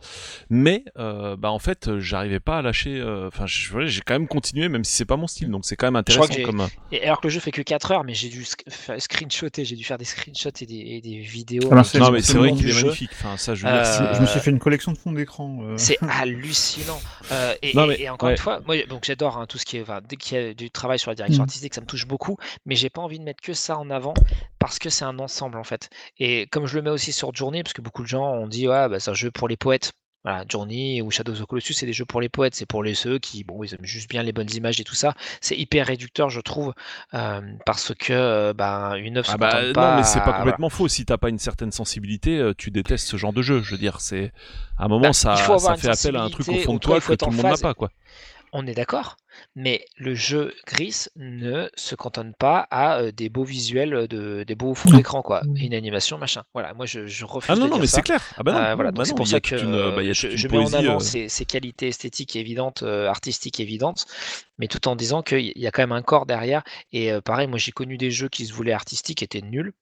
Mais euh, bah en fait, euh, j'arrivais pas à lâcher. euh, Enfin, je- voilà, j'ai quand même continué, même si c'est pas mon style. Donc c'est quand même Je crois intéressant que comme. euh, Et alors que le jeu fait que 4 heures, mais j'ai dû sc- fa- screenshotter, j'ai dû faire des screenshots et des, et des vidéos. C'est- Non, mais c'est vrai qu'il est magnifique. Enfin, ça, je Euh, Je me suis fait une collection de fonds d'écran. euh. <laughs> C'est hallucinant. Euh, et, Non, et- mais- et encore ouais. une fois, moi donc j'adore hein, tout ce qui est. enfin, dès qu'il y a du travail sur la direction Mm. artistique, ça me touche beaucoup, mais j'ai pas envie de mettre que ça en avant parce que c'est un ensemble en fait. Et comme je le mets aussi sur Journey, parce que beaucoup de gens ont dit ouais, bah, c'est un jeu pour les poètes. Voilà, Journey ou Shadow of the Colossus, c'est des jeux pour les poètes, c'est pour les ceux qui, bon, ils aiment juste bien les bonnes images et tout ça. C'est hyper réducteur, je trouve, euh, parce que euh, ben, une œuvre Ah bah non, pas mais c'est pas complètement faux. Si t'as pas une certaine sensibilité, tu détestes ce genre de jeu. Je veux dire, c'est à un moment Bah, ça, avoir ça une fait appel à un truc au fond de toi, que tout le monde n'a pas, quoi. On est d'accord, mais le jeu Gris ne se cantonne pas à euh, des beaux visuels, de, des beaux fonds Non. d'écran, quoi, et une animation, machin. Voilà, moi je, je refuse Ah non de non, dire mais c'est clair. Ah bah non. Euh, voilà, bah c'est pour ça que une, bah, je, je mets en avant euh, ces, ces qualités esthétiques évidentes, artistiques évidentes, mais tout en disant qu'il y a quand même un corps derrière. Et pareil, moi j'ai connu des jeux qui se voulaient artistiques, étaient nuls.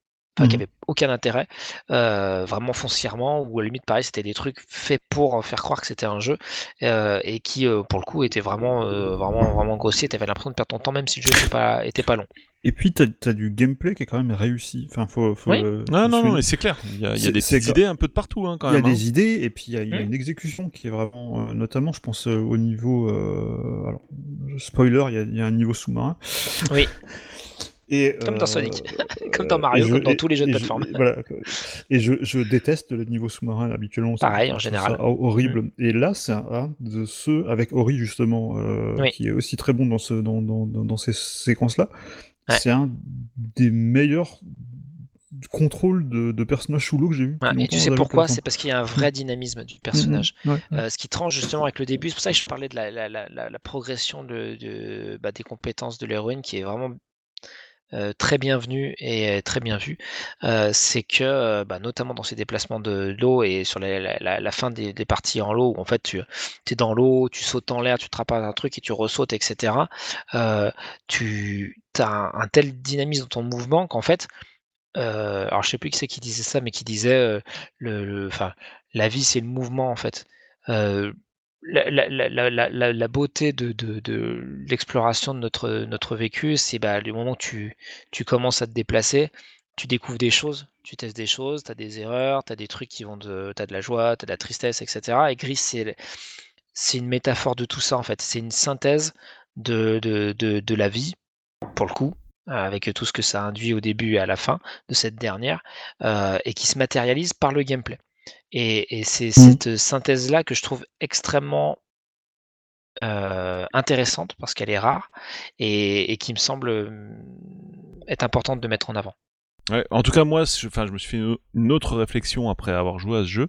Enfin, qui avait aucun intérêt, euh, vraiment foncièrement, ou à la limite, pareil, c'était des trucs faits pour faire croire que c'était un jeu, euh, et qui, euh, pour le coup, étaient vraiment, euh, vraiment, vraiment grossiers. T'avais l'impression de perdre ton temps, même si le jeu était pas, était pas long. Et puis, t'as as du gameplay qui est quand même réussi. Enfin, faut, faut, Oui. euh, Non, non, non, mais c'est clair. Il y a, y des idées un peu de partout, hein, quand Il y a même. hein. des idées, et puis il y a, il y a Mm. une exécution qui est vraiment, euh, notamment, je pense, euh, au niveau. euh, alors, spoiler, il y y a un niveau sous-marin. Oui. <laughs> Et, Comme dans Sonic. <laughs> Comme euh, dans Mario, je- comme dans tous les jeux de je- plateforme. et voilà. Et je, je déteste le niveau sous-marin habituellement. Pareil, en général. horrible. Et là, c'est un, un de ceux, avec Ori justement, euh, Oui. qui est aussi très bon dans, ce, dans, dans, dans, dans ces séquences-là. Ouais. C'est un des meilleurs contrôles de, de personnages sous l'eau que j'ai et tu sais pourquoi? C'est parce qu'il y a un vrai dynamisme du personnage. Ouais, ouais. Euh, ce qui tranche justement avec le début, c'est pour ça que je parlais de la, la- la- la- la progression de, de- bah, des compétences de l'héroïne qui est vraiment euh, très bienvenue et euh, très bien vue. Euh, c'est que, bah, notamment dans ces déplacements de l'eau et sur la, fin des, parties en l'eau, où en fait tu es dans l'eau, tu sautes en l'air, tu te rappelles un truc et tu ressautes, etc. tu as un, tel dynamisme dans ton mouvement qu'en fait, alors je sais plus qui c'est qui disait ça, mais qui disait le, la vie c'est le mouvement en fait. La, beauté de, l'exploration de notre, vécu, c'est bah, le moment où tu, commences à te déplacer, tu découvres des choses, tu testes des choses, tu as des erreurs, tu as des trucs qui vont de. Tu as de la joie, tu as de la tristesse, etc. Et Gris, c'est une métaphore de tout ça en fait. C'est une synthèse de, la vie, pour le coup, avec tout ce que ça induit au début et à la fin de cette dernière, euh, et qui se matérialise par le gameplay. Et, et c'est cette synthèse-là que je trouve extrêmement euh, intéressante parce qu'elle est rare et, et qui me semble euh, être importante de mettre en avant. Ouais, en tout cas, moi, je, enfin, je me suis fait une- autre réflexion après avoir joué à ce jeu.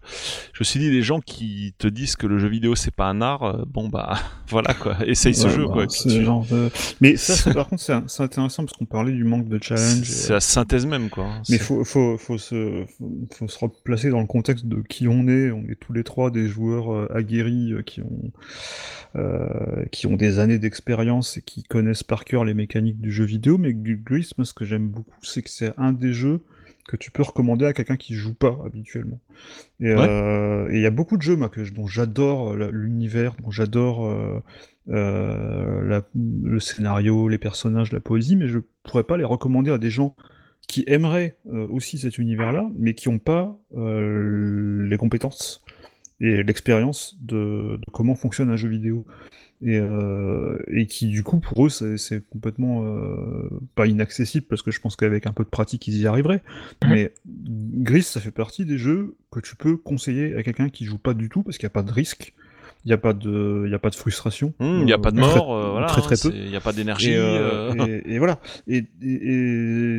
Je me suis dit, les gens qui te disent que le jeu vidéo c'est pas un art, euh, bon bah <laughs> voilà quoi, essaye ce Ouais, jeu bah, quoi. tu- genre de- Mais ça, par contre, c'est intéressant parce qu'on parlait du manque de challenge. C'est et- la synthèse même quoi. hein. Mais faut, faut, faut, se, faut, se replacer dans le contexte de qui on est. On est tous les trois des joueurs euh, aguerris euh, qui ont, euh, qui ont des années d'expérience et qui connaissent par cœur les mécaniques du jeu vidéo. Mais Gris, moi, ce que j'aime beaucoup, c'est que c'est un des jeux que tu peux recommander à quelqu'un qui joue pas habituellement. Et Ouais. euh, il y a beaucoup de jeux moi, que, dont j'adore euh, l'univers, dont j'adore euh, euh, le scénario, les personnages, la poésie, mais je pourrais pas les recommander à des gens qui aimeraient aussi cet univers-là, mais qui n'ont pas les compétences et l'expérience de, de comment fonctionne un jeu vidéo. Et, euh, et qui, du coup, pour eux, c'est complètement euh, pas inaccessible, parce que je pense qu'avec un peu de pratique, ils y arriveraient. Mais Gris, ça fait partie des jeux que tu peux conseiller à quelqu'un qui joue pas du tout, parce qu'il n'y a pas de risque, il n'y a, pas de- il y a pas de frustration. Hum, Il n'y a pas de Euh, très- mort, euh, voilà, très très hein, peu. Il n'y a pas d'énergie. Et, euh, euh, <laughs> et- et voilà. Et,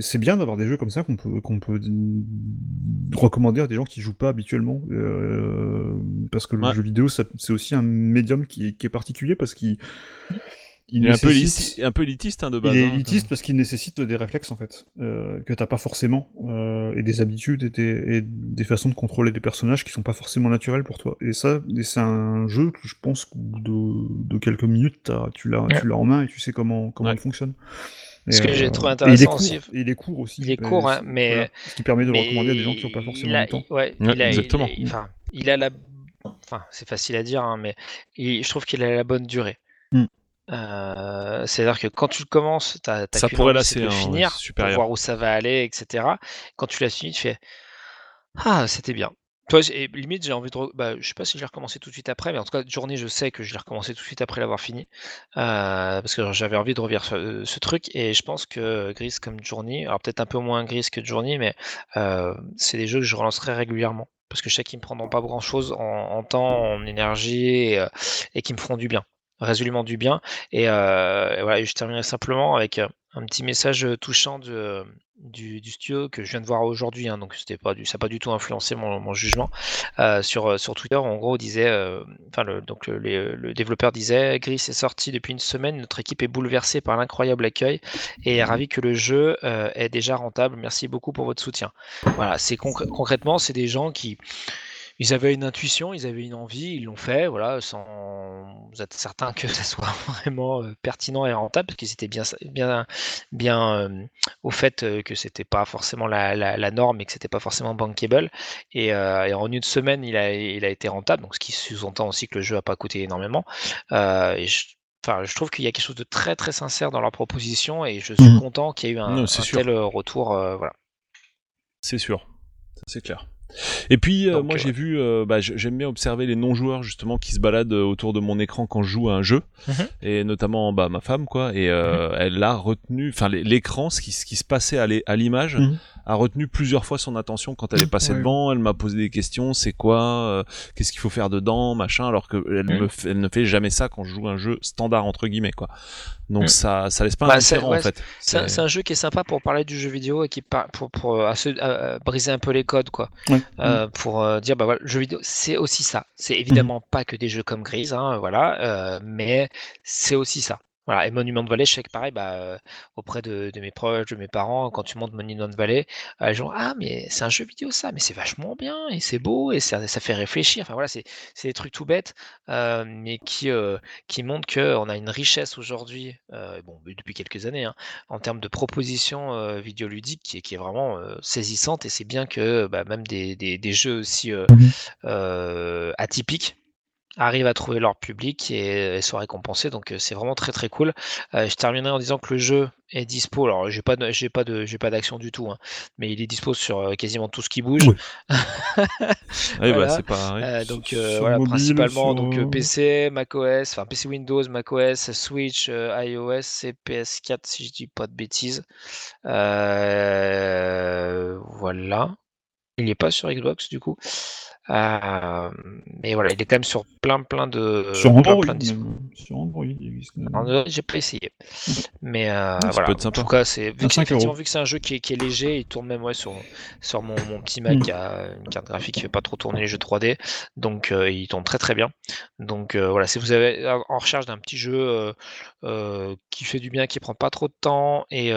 c'est bien d'avoir des jeux comme ça qu'on peut, qu'on peut recommander à des gens qui jouent pas habituellement. euh, parce que le Ouais. jeu vidéo, c'est aussi un médium qui est, qui est particulier parce qu'il Il est un peu, nécessite- élitiste, un peu élitiste hein, de base. il est hein. élitiste parce qu'il nécessite des réflexes en fait euh, que t'as pas forcément euh, et des habitudes et des, et des façons de contrôler des personnages qui sont pas forcément naturels pour toi. Et ça, et c'est un jeu que je pense qu'au bout de, de quelques minutes, t'as- tu l'as, tu l'as en main et tu sais comment comment Ouais. il fonctionne. Ce Et, que j'ai euh, trouvé et intéressant il est court, aussi- et il est court aussi. Il est Et court, hein, mais- voilà. ce qui permet de le recommander à des gens qui n'ont pas il forcément a- le temps. ouais, Ouais, il a, exactement. il- enfin, il a la, enfin, c'est facile à dire, hein, mais il- je trouve qu'il a la bonne durée. Mm. Euh, C'est-à-dire que quand tu le commences, t'as t'as Ça qu'une pourrait de le finir voir où ça va aller, etc. Quand tu l'as fini, tu fais ah c'était bien. Toi, limite, j'ai envie de. re- Bah, je sais pas si je l'ai recommencé tout de suite après, mais en tout cas, journée, je sais que je l'ai recommencé tout de suite après l'avoir fini. euh, parce que j'avais envie de revivre ce, ce truc. Et je pense que Gris comme Journey, alors peut-être un peu moins Gris que Journey, mais euh, c'est des jeux que je relancerai régulièrement. Parce que je sais qu'ils me prendront pas grand chose en, en temps, en énergie et, et qui me feront du bien. Résolument du bien. Et, euh, voilà, je terminerai simplement avec euh, un petit message touchant de, du, du studio que je viens de voir aujourd'hui, hein, donc c'était pas du, ça n'a pas du tout influencé mon, jugement. Euh, sur, euh, sur Twitter, en gros, disait, euh, le, le, développeur disait Gris est sorti depuis une semaine, notre équipe est bouleversée par l'incroyable accueil et est ravie que le jeu euh, est déjà rentable. Merci beaucoup pour votre soutien. Voilà, c'est concr- concrètement, c'est des gens qui ils avaient une intuition, ils avaient une envie, ils l'ont fait, voilà, sans vous êtes certain que ça soit <laughs> vraiment euh, pertinent et rentable, parce qu'ils étaient bien, bien, bien euh, au fait euh, que c'était pas forcément la, la, norme et que c'était pas forcément bankable. Et, et, en une semaine, il a, il a été rentable, donc ce qui sous-entend aussi que le jeu a pas coûté énormément. et je, Enfin, je trouve qu'il y a quelque chose de très très sincère dans leur proposition et je suis mmh. content qu'il y ait eu un, un tel retour. voilà. C'est sûr, c'est clair. Et puis euh, moi j'ai vu, euh, bah, j'aime bien observer les non-joueurs justement qui se baladent euh, autour de mon écran quand je joue à un jeu, mhm. et notamment bah, ma femme quoi, et mhm. elle a retenu, enfin l'écran, ce qui, ce qui se passait à l'image, mhm a retenu plusieurs fois son attention quand elle est passée devant. Elle m'a posé des questions. C'est quoi euh, Qu'est-ce qu'il faut faire dedans Machin. Alors que elle, me elle ne fait jamais ça quand je joue un jeu standard entre guillemets quoi. Donc ça, ça laisse pas bah, un en fait. C'est un jeu qui est sympa pour parler du jeu vidéo et qui pour pour euh, à briser un peu les codes quoi. Euh, pour euh, dire bah voilà, le jeu vidéo c'est aussi ça. C'est évidemment pas que des jeux comme Grise, hein, voilà, mais c'est aussi ça. Voilà, et Monument de Valley, je sais que pareil, bah, euh, auprès de, mes proches, de mes parents, quand tu montes Monument de Valley, euh, les gens Ah, mais c'est un jeu vidéo ça, mais c'est vachement bien, et c'est beau, et ça, ça fait réfléchir. Enfin voilà, c'est des trucs tout bêtes, euh, mais qui, qui montrent qu'on a une richesse aujourd'hui, bon, depuis quelques années, hein, en termes de propositions vidéoludiques qui, qui est vraiment saisissante, et c'est bien que bah, même des, des, des, jeux aussi mmh atypiques arrivent à trouver leur public et, et sont récompensés. Donc euh, c'est vraiment très très cool. Euh, je terminerai en disant que le jeu est dispo. Alors j'ai pas j'ai pas de j'ai pas d'action du tout, hein, mais il est dispo sur euh, quasiment tout ce qui bouge. Oui. <laughs> bah, c'est pas, donc voilà, principalement donc PC, macOS, enfin PC Windows, macOS, Switch, iOS et PS4 si je dis pas de bêtises. voilà. Il n'est pas sur Xbox du coup. Euh, mais voilà, il est quand même sur plein plein de. Sur Android. Plein, sur Android, Android j'ai pas essayé. Mais euh, voilà. En tout cas, c'est vu, que, vu que c'est un jeu qui est, qui est, léger, il tourne même ouais, sur, sur mon, mon petit Mac mm. qui a une carte graphique qui fait pas trop tourner les jeux 3D. Donc euh, il tourne très très bien. Donc voilà, si vous avez en recherche d'un petit jeu euh, qui fait du bien, qui prend pas trop de temps et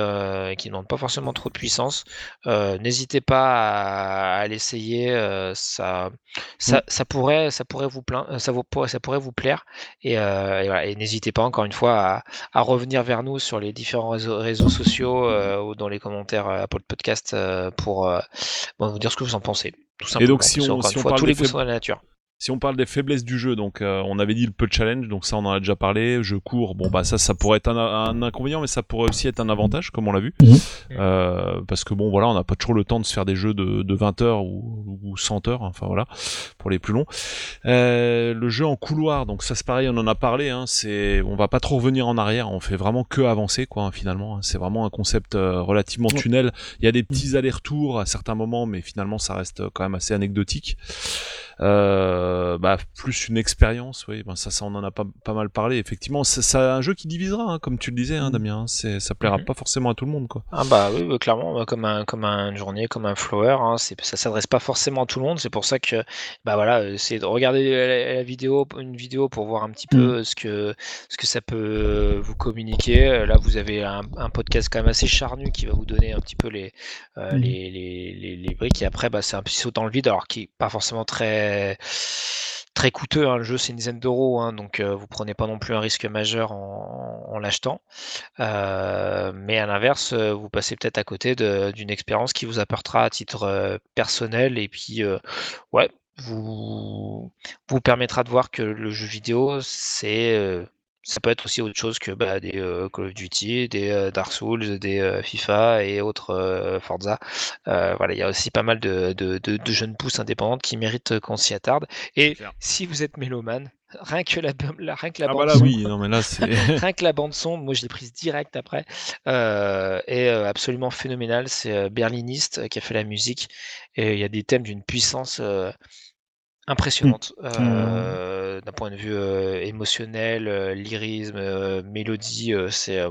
qui ne demande pas forcément trop de puissance, n'hésitez pas à, à l'essayer. ça ça, ça, pourrait, ça pourrait vous plaindre, ça, vous, ça pourrait vous plaire. Et, euh, et, voilà. et n'hésitez pas encore une fois à, à, revenir vers nous sur les différents réseaux, réseaux sociaux euh, ou dans les commentaires euh, Apple Podcast euh, pour euh, bon, vous dire ce que vous en pensez. Tout simplement. Et donc si on, si on parle tous les goûts de la nature. Si on parle des faiblesses du jeu, donc euh, on avait dit le peu challenge, donc ça on en a déjà parlé. Je cours, bon bah ça ça pourrait être un, inconvénient, mais ça pourrait aussi être un avantage, comme on l'a vu, mhm. euh, parce que bon voilà, on n'a pas toujours le temps de se faire des jeux de, de 20 heures ou, ou 100 heures, enfin voilà, pour les plus longs. Euh, le jeu en couloir, donc ça c'est pareil, on en a parlé. Hein, c'est, on va pas trop revenir en arrière, on fait vraiment que avancer quoi. Hein, finalement, hein. c'est vraiment un concept euh, relativement tunnel. Il y a des petits allers-retours à certains moments, mais finalement ça reste quand même assez anecdotique. Euh, bah, plus une expérience, oui, ben ça, ça, on en a pas, pas mal parlé. Effectivement, c'est un jeu qui divisera, hein, comme tu le disais, hein, mm. Damien. Hein, ça plaira mm-hmm. pas forcément à tout le monde, quoi. Ah bah oui, bah, clairement, bah, comme un, comme un journée, comme un flower, hein, ça s'adresse pas forcément à tout le monde. C'est pour ça que, bah voilà, c'est de regarder la, vidéo, une vidéo pour voir un petit peu mm. ce que, ce que ça peut vous communiquer. Là, vous avez un, un, podcast quand même assez charnu qui va vous donner un petit peu les, euh, mm. les, les, les, les, briques. Et après, bah, c'est un petit saut dans le vide, alors qui est pas forcément très très coûteux. Hein. Le jeu, c'est une dizaine d'euros, hein, donc euh, vous prenez pas non plus un risque majeur en, l'achetant. Euh, mais à l'inverse, euh, vous passez peut-être à côté d'une expérience qui vous apportera à titre personnel et puis ouais, vous vous permettra de voir que le jeu vidéo, c'est ça peut être aussi autre chose que bah, des euh, Call of Duty, des euh, Dark Souls, des euh, FIFA et autres Forza. voilà, il y a aussi pas mal de, de, de, jeunes pousses indépendantes qui méritent qu'on s'y attarde. Et si vous êtes mélomane, rien que la, rien que la ah bande bah là, oui, non mais là c'est <laughs> rien que la bande son, moi je l'ai prise direct après, euh, est absolument phénoménal. C'est Berliniste qui a fait la musique et il y a des thèmes d'une puissance impressionnante mmh. euh, d'un point de vue euh, émotionnel, euh, lyrisme, mélodie. c'est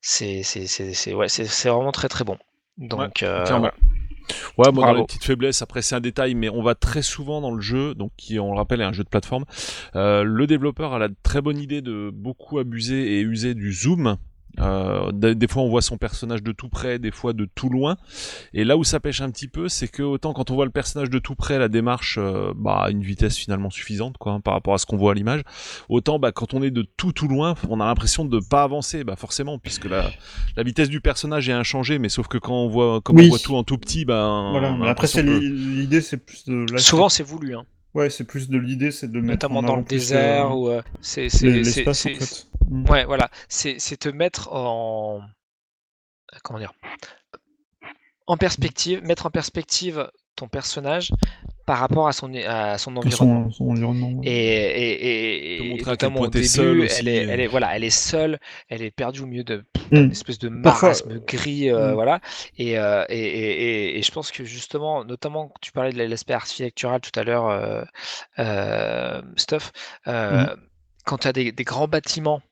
c'est c'est ouais, c'est vraiment très très bon. Donc ouais, Ouais, moi, dans les petites faiblesses, après c'est un détail, mais on va très souvent dans le jeu, donc qui, on le rappelle, est un jeu de plateforme. le développeur a la très bonne idée de beaucoup abuser et user du zoom, Euh, des, des fois, on voit son personnage de tout près, des fois de tout loin. Et là où ça pêche un petit peu, c'est que autant quand on voit le personnage de tout près, la démarche euh, bah, à une vitesse finalement suffisante quoi, hein, par rapport à ce qu'on voit à l'image, autant bah, quand on est de tout tout loin, on a l'impression de pas avancer, bah, forcément, puisque la, la vitesse du personnage est inchangée, mais sauf que quand on voit, comme Oui. on voit tout en tout petit, bah, Voilà, on a mais après, c'est l'impression que- l'idée, c'est plus de. là, Souvent, c'est voulu, hein. c'est- Ouais, c'est plus de l'idée, c'est de mettre. notamment en dans le désert. euh, ou euh, c'est c'est- l'es- c'est- l'espace, en fait. Mm. Ouais, voilà, c'est c'est te mettre en comment dire en perspective, mettre en perspective ton personnage par rapport à son à son environnement. Son, son environnement. ouais. Et, et, et, Te et montrer à quel notamment point au t'es début, seul aussi, elle est, euh. elle est voilà, elle est seule, elle est perdue au milieu de Mm. une espèce de Parfois- marasme gris, euh, Mm. voilà. Et, euh, et, et, et, et je pense que justement, notamment, tu parlais de l'aspect architectural tout à l'heure, euh, euh, Stuff, Mm. quand tu as des, des grands bâtiments,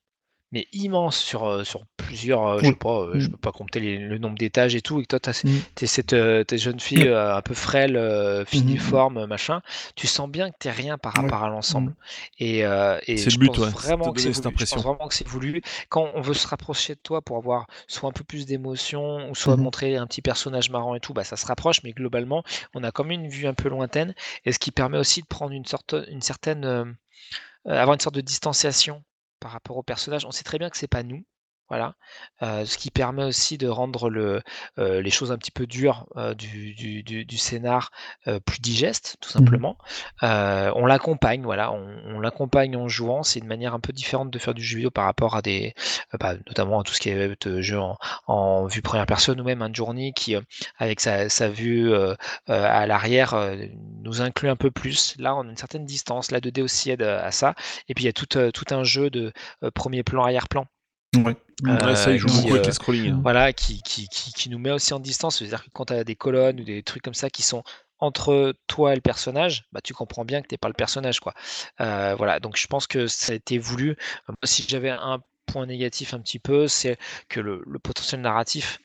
mais immenses sur, euh, sur plusieurs, euh, je sais pas, euh, je Mm. peux pas compter les- le nombre d'étages et tout, et que toi, tu as Mm. Cette t'es jeune fille euh, un peu frêle, filiforme, Mhm. machin. Tu sens bien que t'es rien par Ouais. rapport à l'ensemble. Et, euh, et C'est le je but, pense ouais, vraiment que cette. Je pense vraiment que c'est voulu. Quand on veut se rapprocher de toi pour avoir soit un peu plus d'émotion, ou soit montrer un petit personnage marrant et tout, bah ça se rapproche. Mais globalement, on a comme une vue un peu lointaine, et ce qui permet aussi de prendre une sorte, une certaine, euh, avoir une sorte de distanciation par rapport au personnage. On sait très bien que c'est pas nous. Voilà, ce qui permet aussi de rendre le, les choses un petit peu dures du, du, du, du scénar plus digestes, tout Mhm. simplement. On l'accompagne, voilà, on, on l'accompagne en jouant. C'est une manière un peu différente de faire du jeu vidéo par rapport à des, bah, notamment à tout ce qui est jeu en, en vue première personne ou même un journey qui, avec sa, sa vue à l'arrière, nous inclut un peu plus. Là, on a une certaine distance. La 2D aussi aide à, à ça. Et puis il y a tout, tout un jeu de premier plan, arrière-plan. Ouais. Ouais, ça, il joue qui, beaucoup avec euh, les hein. voilà, qui, qui, qui, qui nous met aussi en distance. C'est-à-dire que quand tu as des colonnes ou des trucs comme ça qui sont entre toi et le personnage, bah, tu comprends bien que tu n'es pas le personnage. Quoi. Euh, voilà, donc je pense que ça a été voulu. Euh, moi, Si j'avais un point négatif un petit peu, c'est que le, le potentiel narratif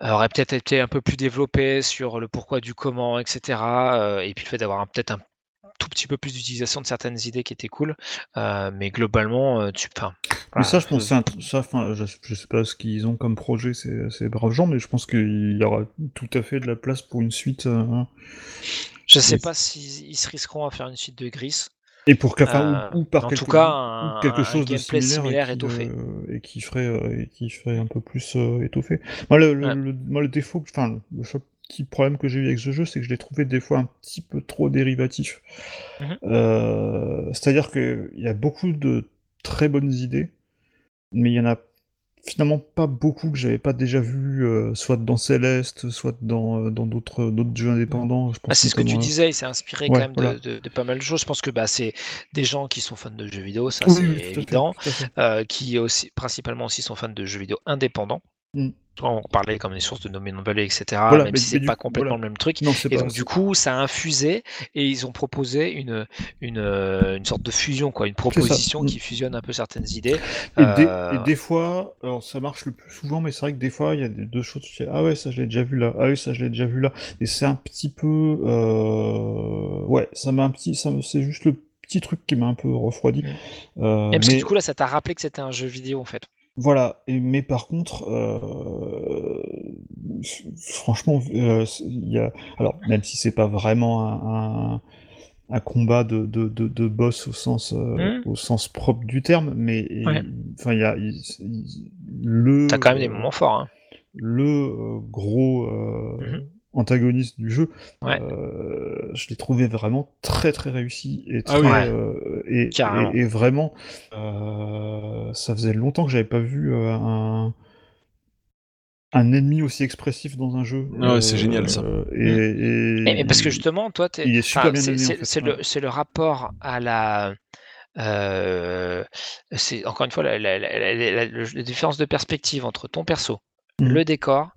aurait peut-être été un peu plus développé sur le pourquoi du comment, etc. euh, et puis le fait d'avoir un- peut-être un petit peu plus d'utilisation de certaines idées qui étaient cool. Euh, mais globalement, euh, tu. Enfin, Mais voilà, ça, je pense, que c'est un ça, je, je sais pas ce qu'ils ont comme projet, ces, ces braves gens, mais je pense qu'il y aura tout à fait de la place pour une suite. euh, Je sais Mais- pas s'ils ils se risqueront à faire une suite de Gris. et pour qu'à- enfin, Euh, ou, ou par en quelque, tout cas, ou quelque un chose de similaire, similaire et, qui, étoffé. euh, et qui ferait euh, et qui ferait un peu plus euh, étoffé. Moi, le, Ouais. le- moi, le défaut, enfin, le seul petit problème que j'ai eu avec ce jeu, c'est que je l'ai trouvé des fois un petit peu trop dérivatif. Mhm. Euh, C'est-à-dire qu'il y a beaucoup de très bonnes idées, mais il y en a finalement pas beaucoup que j'avais pas déjà vu, euh, soit dans Céleste, soit dans euh, dans d'autres d'autres jeux indépendants. Ah, pense c'est ce que tu disais, il s'est inspiré Ouais, quand même de- voilà. de, de pas mal de choses. Je pense que bah, c'est des gens qui sont fans de jeux vidéo, ça Oui, c'est évident, fait. euh, qui aussi, principalement aussi sont fans de jeux vidéo indépendants. Mm. On parlait comme des sources de No Man's Valley, etc. Voilà, même mais- si c'est pas coup, complètement voilà. le même truc. Non, Et donc du coup, ça a infusé et ils ont proposé une, une, une sorte de fusion, quoi, une proposition Mm. qui fusionne un peu certaines idées. Et, des, Euh, et des fois, alors ça marche le plus souvent, mais c'est vrai que des fois, il y a des, deux choses, tu fais, ah ouais, ça je l'ai déjà vu là, ah oui, ça je l'ai déjà vu là, et c'est un petit peu, euh, ouais, ça m'a un petit, ça me- c'est juste le petit truc qui m'a un peu refroidi. Euh, et parce que mais du coup là, ça t'a rappelé que c'était un jeu vidéo en fait. Voilà, et, mais par contre, euh, franchement, euh, y a, alors même si c'est pas vraiment un, un, un combat de, de, de, de boss au sens, euh, Mm. au sens propre du terme, mais Ouais. il y a le, T'as quand même des euh, moments forts. Hein. le gros euh, Antagoniste du jeu, Ouais. euh, je l'ai trouvé vraiment très très réussi et Ah oui. euh, et, Carrément. et, et vraiment euh, ça faisait longtemps que j'avais pas vu euh, un un ennemi aussi expressif dans un jeu. Ah ouais, c'est génial, ça. Et, et- Mais, mais parce que justement, toi, t'es- il est super enfin, bien c'est en fait, ouais. le, c'est le rapport à la. euh, c'est encore une fois la, la- la- la- la- la- la différence de perspective entre ton perso, Mhm. le décor,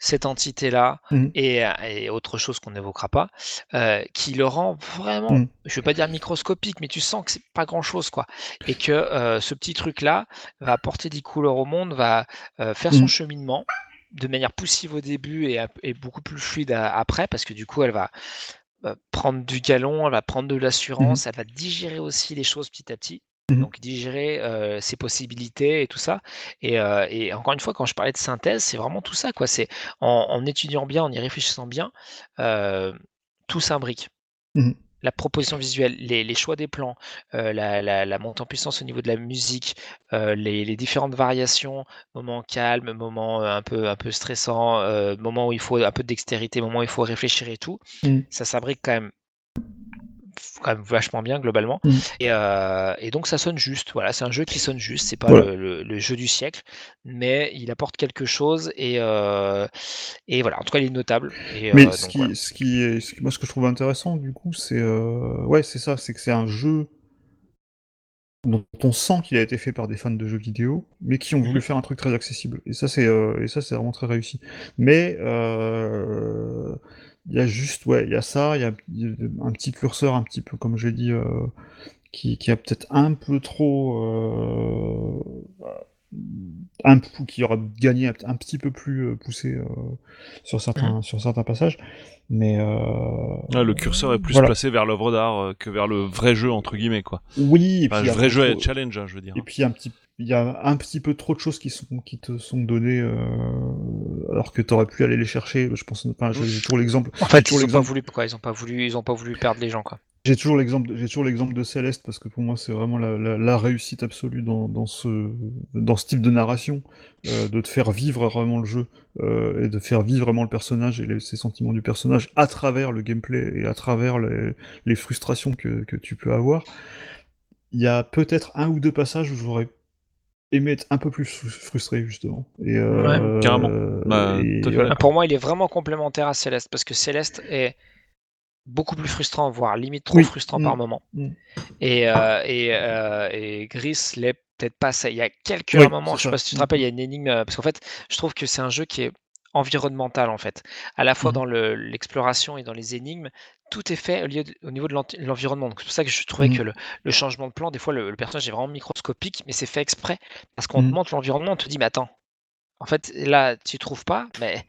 cette entité-là Mhm. et, et autre chose qu'on n'évoquera pas, euh, qui le rend vraiment, Mhm. je vais pas dire microscopique, mais tu sens que c'est pas grand-chose, quoi. Et que euh, ce petit truc-là va apporter des couleurs au monde, va euh, faire son Mhm. cheminement de manière poussive au début et, beaucoup plus fluide à- après, parce que du coup, elle va va prendre du galon, elle va prendre de l'assurance, elle va digérer aussi les choses petit à petit. Mhm. donc digérer euh, ses possibilités et tout ça. Et, euh, et encore une fois, quand je parlais de synthèse, c'est vraiment tout ça, quoi. C'est en, en étudiant bien, en y réfléchissant bien, euh, tout s'imbrique. Mhm. La proposition visuelle, les, les choix des plans, euh, la, la, la montée en puissance au niveau de la musique, euh, les, les différentes variations, moments calmes, moments euh, un peu, un peu stressants, euh, moments où il faut un peu de dextérité, moments où il faut réfléchir et tout, Mhm. ça s'imbrique quand même quand même vachement bien globalement et, euh, et donc ça sonne juste voilà c'est un jeu qui sonne juste c'est pas Voilà. le, le- le jeu du siècle mais il apporte quelque chose et, euh, et voilà en tout cas il est notable et, Mais euh, ce donc, qui, voilà. ce qui est, ce qui- moi, ce que je trouve intéressant, du coup, c'est, euh, ouais, c'est ça, c'est que c'est un jeu dont on sent qu'il a été fait par des fans de jeux vidéo, mais qui ont voulu Mhm. faire un truc très accessible. Et ça, c'est, euh, et ça, c'est vraiment très réussi. Mais euh, il y a juste, ouais, il y a ça, il y a, un petit curseur, un petit peu, comme j'ai dit, euh, qui, qui a peut-être un peu trop, euh, un peu- qui aura gagné un, petit peu plus euh, poussé euh, sur certains, sur certains passages. Mais euh, Ah, le curseur est plus voilà. placé vers l'œuvre d'art que vers le vrai jeu entre guillemets quoi. Oui, et Enfin, puis le vrai jeu trop- est challenge, hein, je veux dire. Et puis il y a un petit, il y a un petit peu trop de choses qui sont, qui te sont données, euh, alors que tu aurais pu aller les chercher. Je pense, enfin, j'ai toujours l'exemple. en fait ils ont pas voulu quoi ils ont pas voulu ils ont pas voulu perdre les gens quoi J'ai toujours l'exemple, j'ai toujours l'exemple de Céleste parce que pour moi c'est vraiment la, la- la réussite absolue dans, dans ce, dans ce type de narration, euh, de te faire vivre vraiment le jeu euh, et de faire vivre vraiment le personnage et les, ses sentiments du personnage à travers le gameplay et à travers les, les frustrations que, que tu peux avoir. Il y a peut-être un ou deux passages où j'aurais aimé être un peu plus fru- frustré justement. Et, euh, carrément. Bah, et. Ah, pour moi il est vraiment complémentaire à Céleste parce que Céleste est beaucoup plus frustrant voire limite trop Oui. frustrant Mm. par moment Mm. et, euh, et, euh, et Gris l'est peut-être pas ça il y a quelques Oui, moments je sais pas si tu te Mm. rappelles il y a une énigme parce qu'en fait je trouve que c'est un jeu qui est environnemental en fait à la fois dans le- l'exploration et dans les énigmes tout est fait au, lieu de- au niveau de l'environnement Donc, c'est pour ça que je trouvais Mhm. que le, le changement de plan des fois le, le personnage est vraiment microscopique mais c'est fait exprès parce qu'on Mhm. montre l'environnement on te dit mais attends en fait, là, tu trouves pas, mais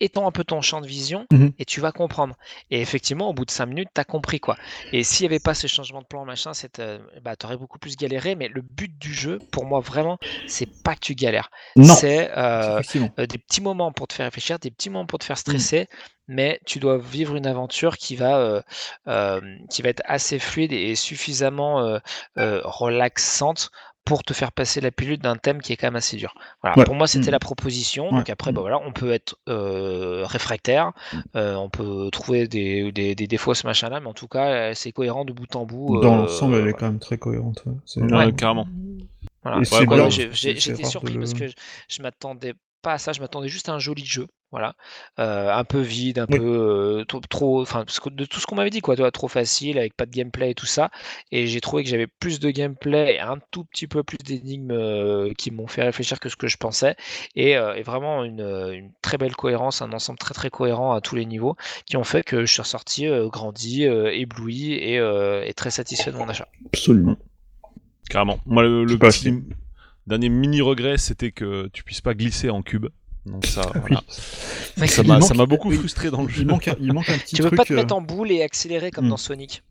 étends un peu ton champ de vision Mhm. et tu vas comprendre. Et effectivement, au bout de 5 minutes, tu as compris quoi. Et s'il n'y avait pas ce changement de plan, machin, euh, bah, tu aurais beaucoup plus galéré. Mais le but du jeu, pour moi, vraiment, c'est pas que tu galères. Non, C'est euh, euh, des petits moments pour te faire réfléchir, des petits moments pour te faire Mm. stresser, mais tu dois vivre une aventure qui va, euh, euh, qui va être assez fluide et suffisamment euh, relaxante pour te faire passer la pilule d'un thème qui est quand même assez dur. Voilà, Ouais. pour moi, c'était Mm. la proposition. Ouais. Donc après, bah, voilà, on peut être euh, réfractaire, euh, on peut trouver des, des, des défauts à ce machin-là, mais en tout cas, euh, c'est cohérent de bout en bout. Dans euh, l'ensemble, elle est quand même très cohérente. ouais. C'est- Ouais, Ouais. carrément. Voilà. J'étais surpris de parce que je, je m'attendais pas à ça, je m'attendais juste à un joli jeu, voilà, Euh, un peu vide, un Oui. peu euh, trop, trop- enfin de tout ce qu'on m'avait dit quoi, trop facile avec pas de gameplay et tout ça, et j'ai trouvé que j'avais plus de gameplay et un tout petit peu plus d'énigmes euh, qui m'ont fait réfléchir que ce que je pensais, et, euh, et vraiment une, une très belle cohérence, un ensemble très très cohérent à tous les niveaux, qui ont fait que je suis ressorti euh, grandi, euh, ébloui et, euh, et très satisfait de mon achat. Absolument. Carrément. Moi, le, petit dernier mini regret, c'était que tu puisses pas glisser en cube. Donc ça, Ah oui. voilà. Ça m'a manque- beaucoup frustré dans le jeu. Il manque, un- il manque un petit tu peux truc. pas te euh, mettre en boule et accélérer comme hmm. dans Sonic?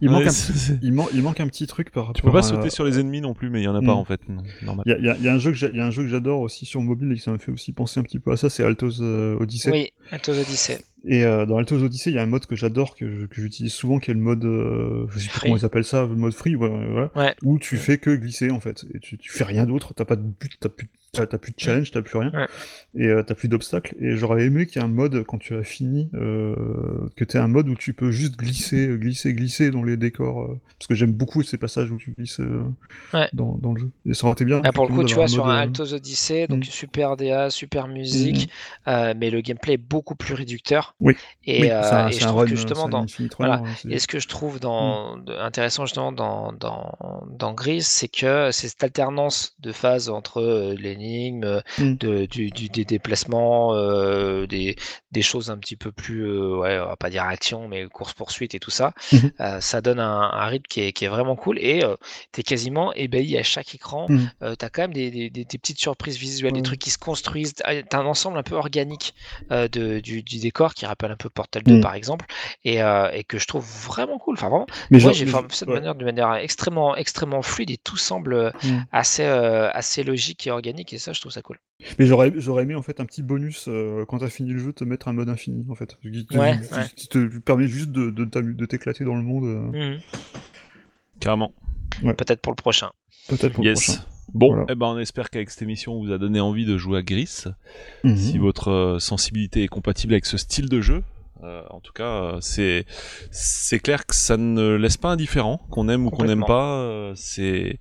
il, manque Ouais, un, c'est- il, man- il manque un petit truc par rapport Tu peux pas à- sauter sur les ennemis non plus, mais il y en a Hmm. pas en fait. Non, normal. Il y a, il y a- il y a un jeu que j'a- il y a un jeu que j'adore aussi sur mobile et qui ça m'a fait aussi penser un petit peu à ça, c'est Altos euh, Odyssey. Oui, Altos Odyssey. Et euh, dans Altos Odyssey, il y a un mode que j'adore, que, j'utilise souvent, qui est le mode, euh, je sais plus comment ils appellent ça, le mode free, ouais, où tu fais que glisser en fait, et tu, tu fais rien d'autre, t'as pas de but, t'as plus, t'as plus de challenge, t'as plus rien, et euh, t'as plus d'obstacles. Et j'aurais aimé qu'il y ait un mode quand tu as fini, euh, que t'aies un mode où tu peux juste glisser, glisser, glisser dans les décors, parce que j'aime beaucoup ces passages où tu glisses dans, dans le jeu. Et ça aurait été bien. Ah, pour le coup, tu vois, sur un Altos Odyssey, donc Mm. super DA, super musique, euh, mais le gameplay est beaucoup plus réducteur. Oui. Et, oui, euh, un, et je trouve run, que c'est justement, dans, voilà. hein, Et ce que je trouve dans, de- intéressant justement dans, dans, dans Gris, c'est que c'est cette alternance de phases entre euh, l'énigme, euh, Mm. de, du, du- des déplacements, euh, des, des choses un petit peu plus, euh, ouais, on va pas dire action, mais course-poursuite et tout ça. Mhm. Euh, ça donne un, un rythme qui est, qui est vraiment cool et euh, tu es quasiment ébahi à chaque écran. Euh, tu as quand même des, des, petites surprises visuelles, des trucs qui se construisent. Tu as un ensemble un peu organique euh, de, du, du décor qui rappelle un peu Portal 2 Mhm. par exemple et, euh, et que je trouve vraiment cool. Enfin, vraiment, Mais moi j'ai mais- fait ça de ouais. manière, de manière extrêmement, extrêmement fluide et tout semble euh, Mm. assez, euh, assez logique et organique et ça je trouve ça cool. Mais j'aurais j'aurais aimé en fait un petit bonus euh, quand t'as fini le jeu, te mettre un mode infini en fait, qui te, Ouais, qui- ouais. qui te permet juste de, de, de t'éclater dans le monde. euh, Mhm. Carrément. Peut-être pour le prochain. Peut-être pour le Yes. prochain. Bon, Voilà. eh ben on espère qu'avec cette émission on vous a donné envie de jouer à Gris. Mhm. Si votre euh, sensibilité est compatible avec ce style de jeu. Euh, en tout cas, euh, c'est c'est clair que ça ne laisse pas indifférent, qu'on aime ou qu'on n'aime pas. euh, c'est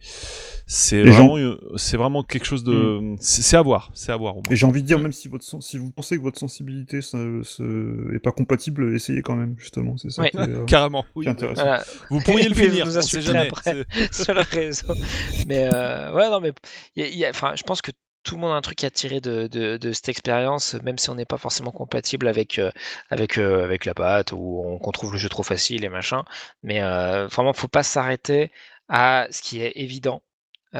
c'est Les gens- vraiment euh, c'est vraiment quelque chose de c'est c'est à voir, c'est à voir. au moins. Et j'ai envie de dire, même si, votre si vous pensez que votre sensibilité ça, ce- est pas compatible, essayez quand même, justement. C'est ça Ouais. qui est, euh, Carrément. oui. qui intéressant. Voilà. Vous pourriez le <laughs> vous finir. insulterez jamais. après. <laughs> Sur le réseau. Mais euh, ouais, non, mais enfin, je pense que tout le monde a un truc à tirer de, cette expérience, même si on n'est pas forcément compatible avec, euh, avec, euh, avec la patte ou on- qu'on trouve le jeu trop facile et machin. Mais euh, vraiment, faut pas s'arrêter à ce qui est évident. Il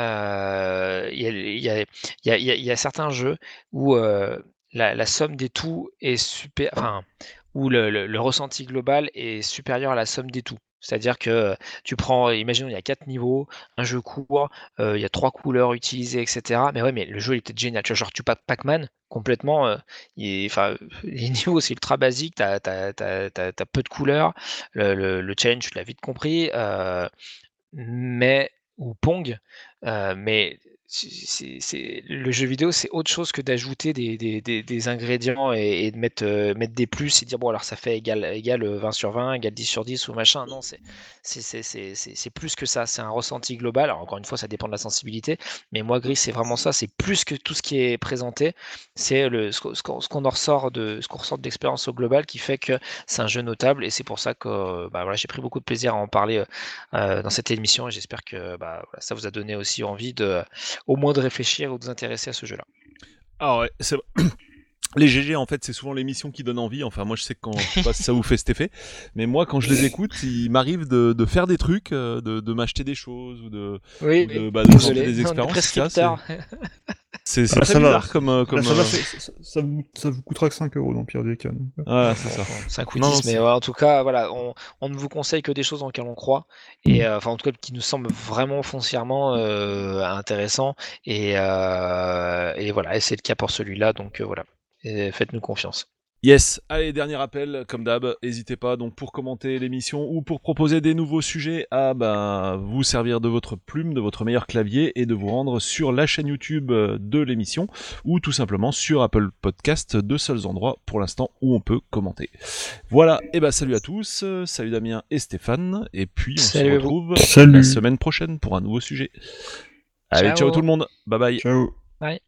y, a, certains jeux où euh, la, somme des est super. Enfin, où le ressenti global est supérieur à la somme des tout. C'est-à-dire que tu prends, imaginons, il y a quatre niveaux, un jeu court, euh, il y a trois couleurs utilisées, etc. Mais ouais, mais le jeu il était génial. Tu vois, genre, tu Pac- Pac-Man, complètement, euh, <laughs> les niveaux c'est ultra basique, t'as as, peu de couleurs, le, le, le challenge, tu l'as vite compris, euh, mais, ou Pong, mais le jeu vidéo, c'est autre chose que d'ajouter des, ingrédients et, de mettre, euh, mettre des plus et dire bon alors ça fait égal, égal euh, 20 sur 20, égal 10 sur 10 ou machin. Non, c'est plus que ça, c'est un ressenti global. Encore une fois, ça dépend de la sensibilité, mais moi Gris, c'est vraiment ça, c'est plus que tout ce qui est présenté, c'est ce qu'on en ressort de ce qu'on ressort de l'expérience au global qui fait que c'est un jeu notable. Et c'est pour ça que euh, bah, j'ai pris beaucoup de plaisir à en parler euh, euh, dans cette émission. Et j'espère que bah, ça vous a donné aussi envie de au moins de réfléchir ou de vous intéresser à ce jeu-là. Ah ouais, c'est <clears throat> les GG en fait c'est souvent l'émission qui donne envie. Enfin moi je sais que quand je sais pas si ça vous fait cet effet, mais moi quand je les écoute, il m'arrive de, de faire des trucs, euh, de, de m'acheter des choses ou de, Oui, ou de, bah, de tenter des expériences. Ça, <laughs> c'est- Ah, très ça va. bizarre comme euh, comme. Ça, va, euh, c'est- ça, ça vous, ça vous coûtera que 5 euros dans pire des euh. Ouais, c'est ça. 5 ou Non, 10, non, mais en tout cas, voilà, on, on ne vous conseille que des choses en lesquelles on croit, et euh, enfin en tout cas qui nous semblent vraiment foncièrement euh, intéressants, et, euh, et voilà, et c'est le cas pour celui-là, donc euh, voilà, Et faites-nous confiance. Yes, allez, dernier appel, comme d'hab, n'hésitez pas donc pour commenter l'émission ou pour proposer des nouveaux sujets à bah, vous servir de votre plume, de votre meilleur clavier et de vous rendre sur la chaîne YouTube euh, de l'émission ou tout simplement sur Apple Podcast, deux seuls endroits pour l'instant où on peut commenter. Voilà, et bah salut à tous, salut Damien et Stéphane, et puis on Salut se retrouve Salut. la semaine prochaine pour un nouveau sujet. Allez, Ciao. ciao tout le monde, bye bye. Ciao. Bye.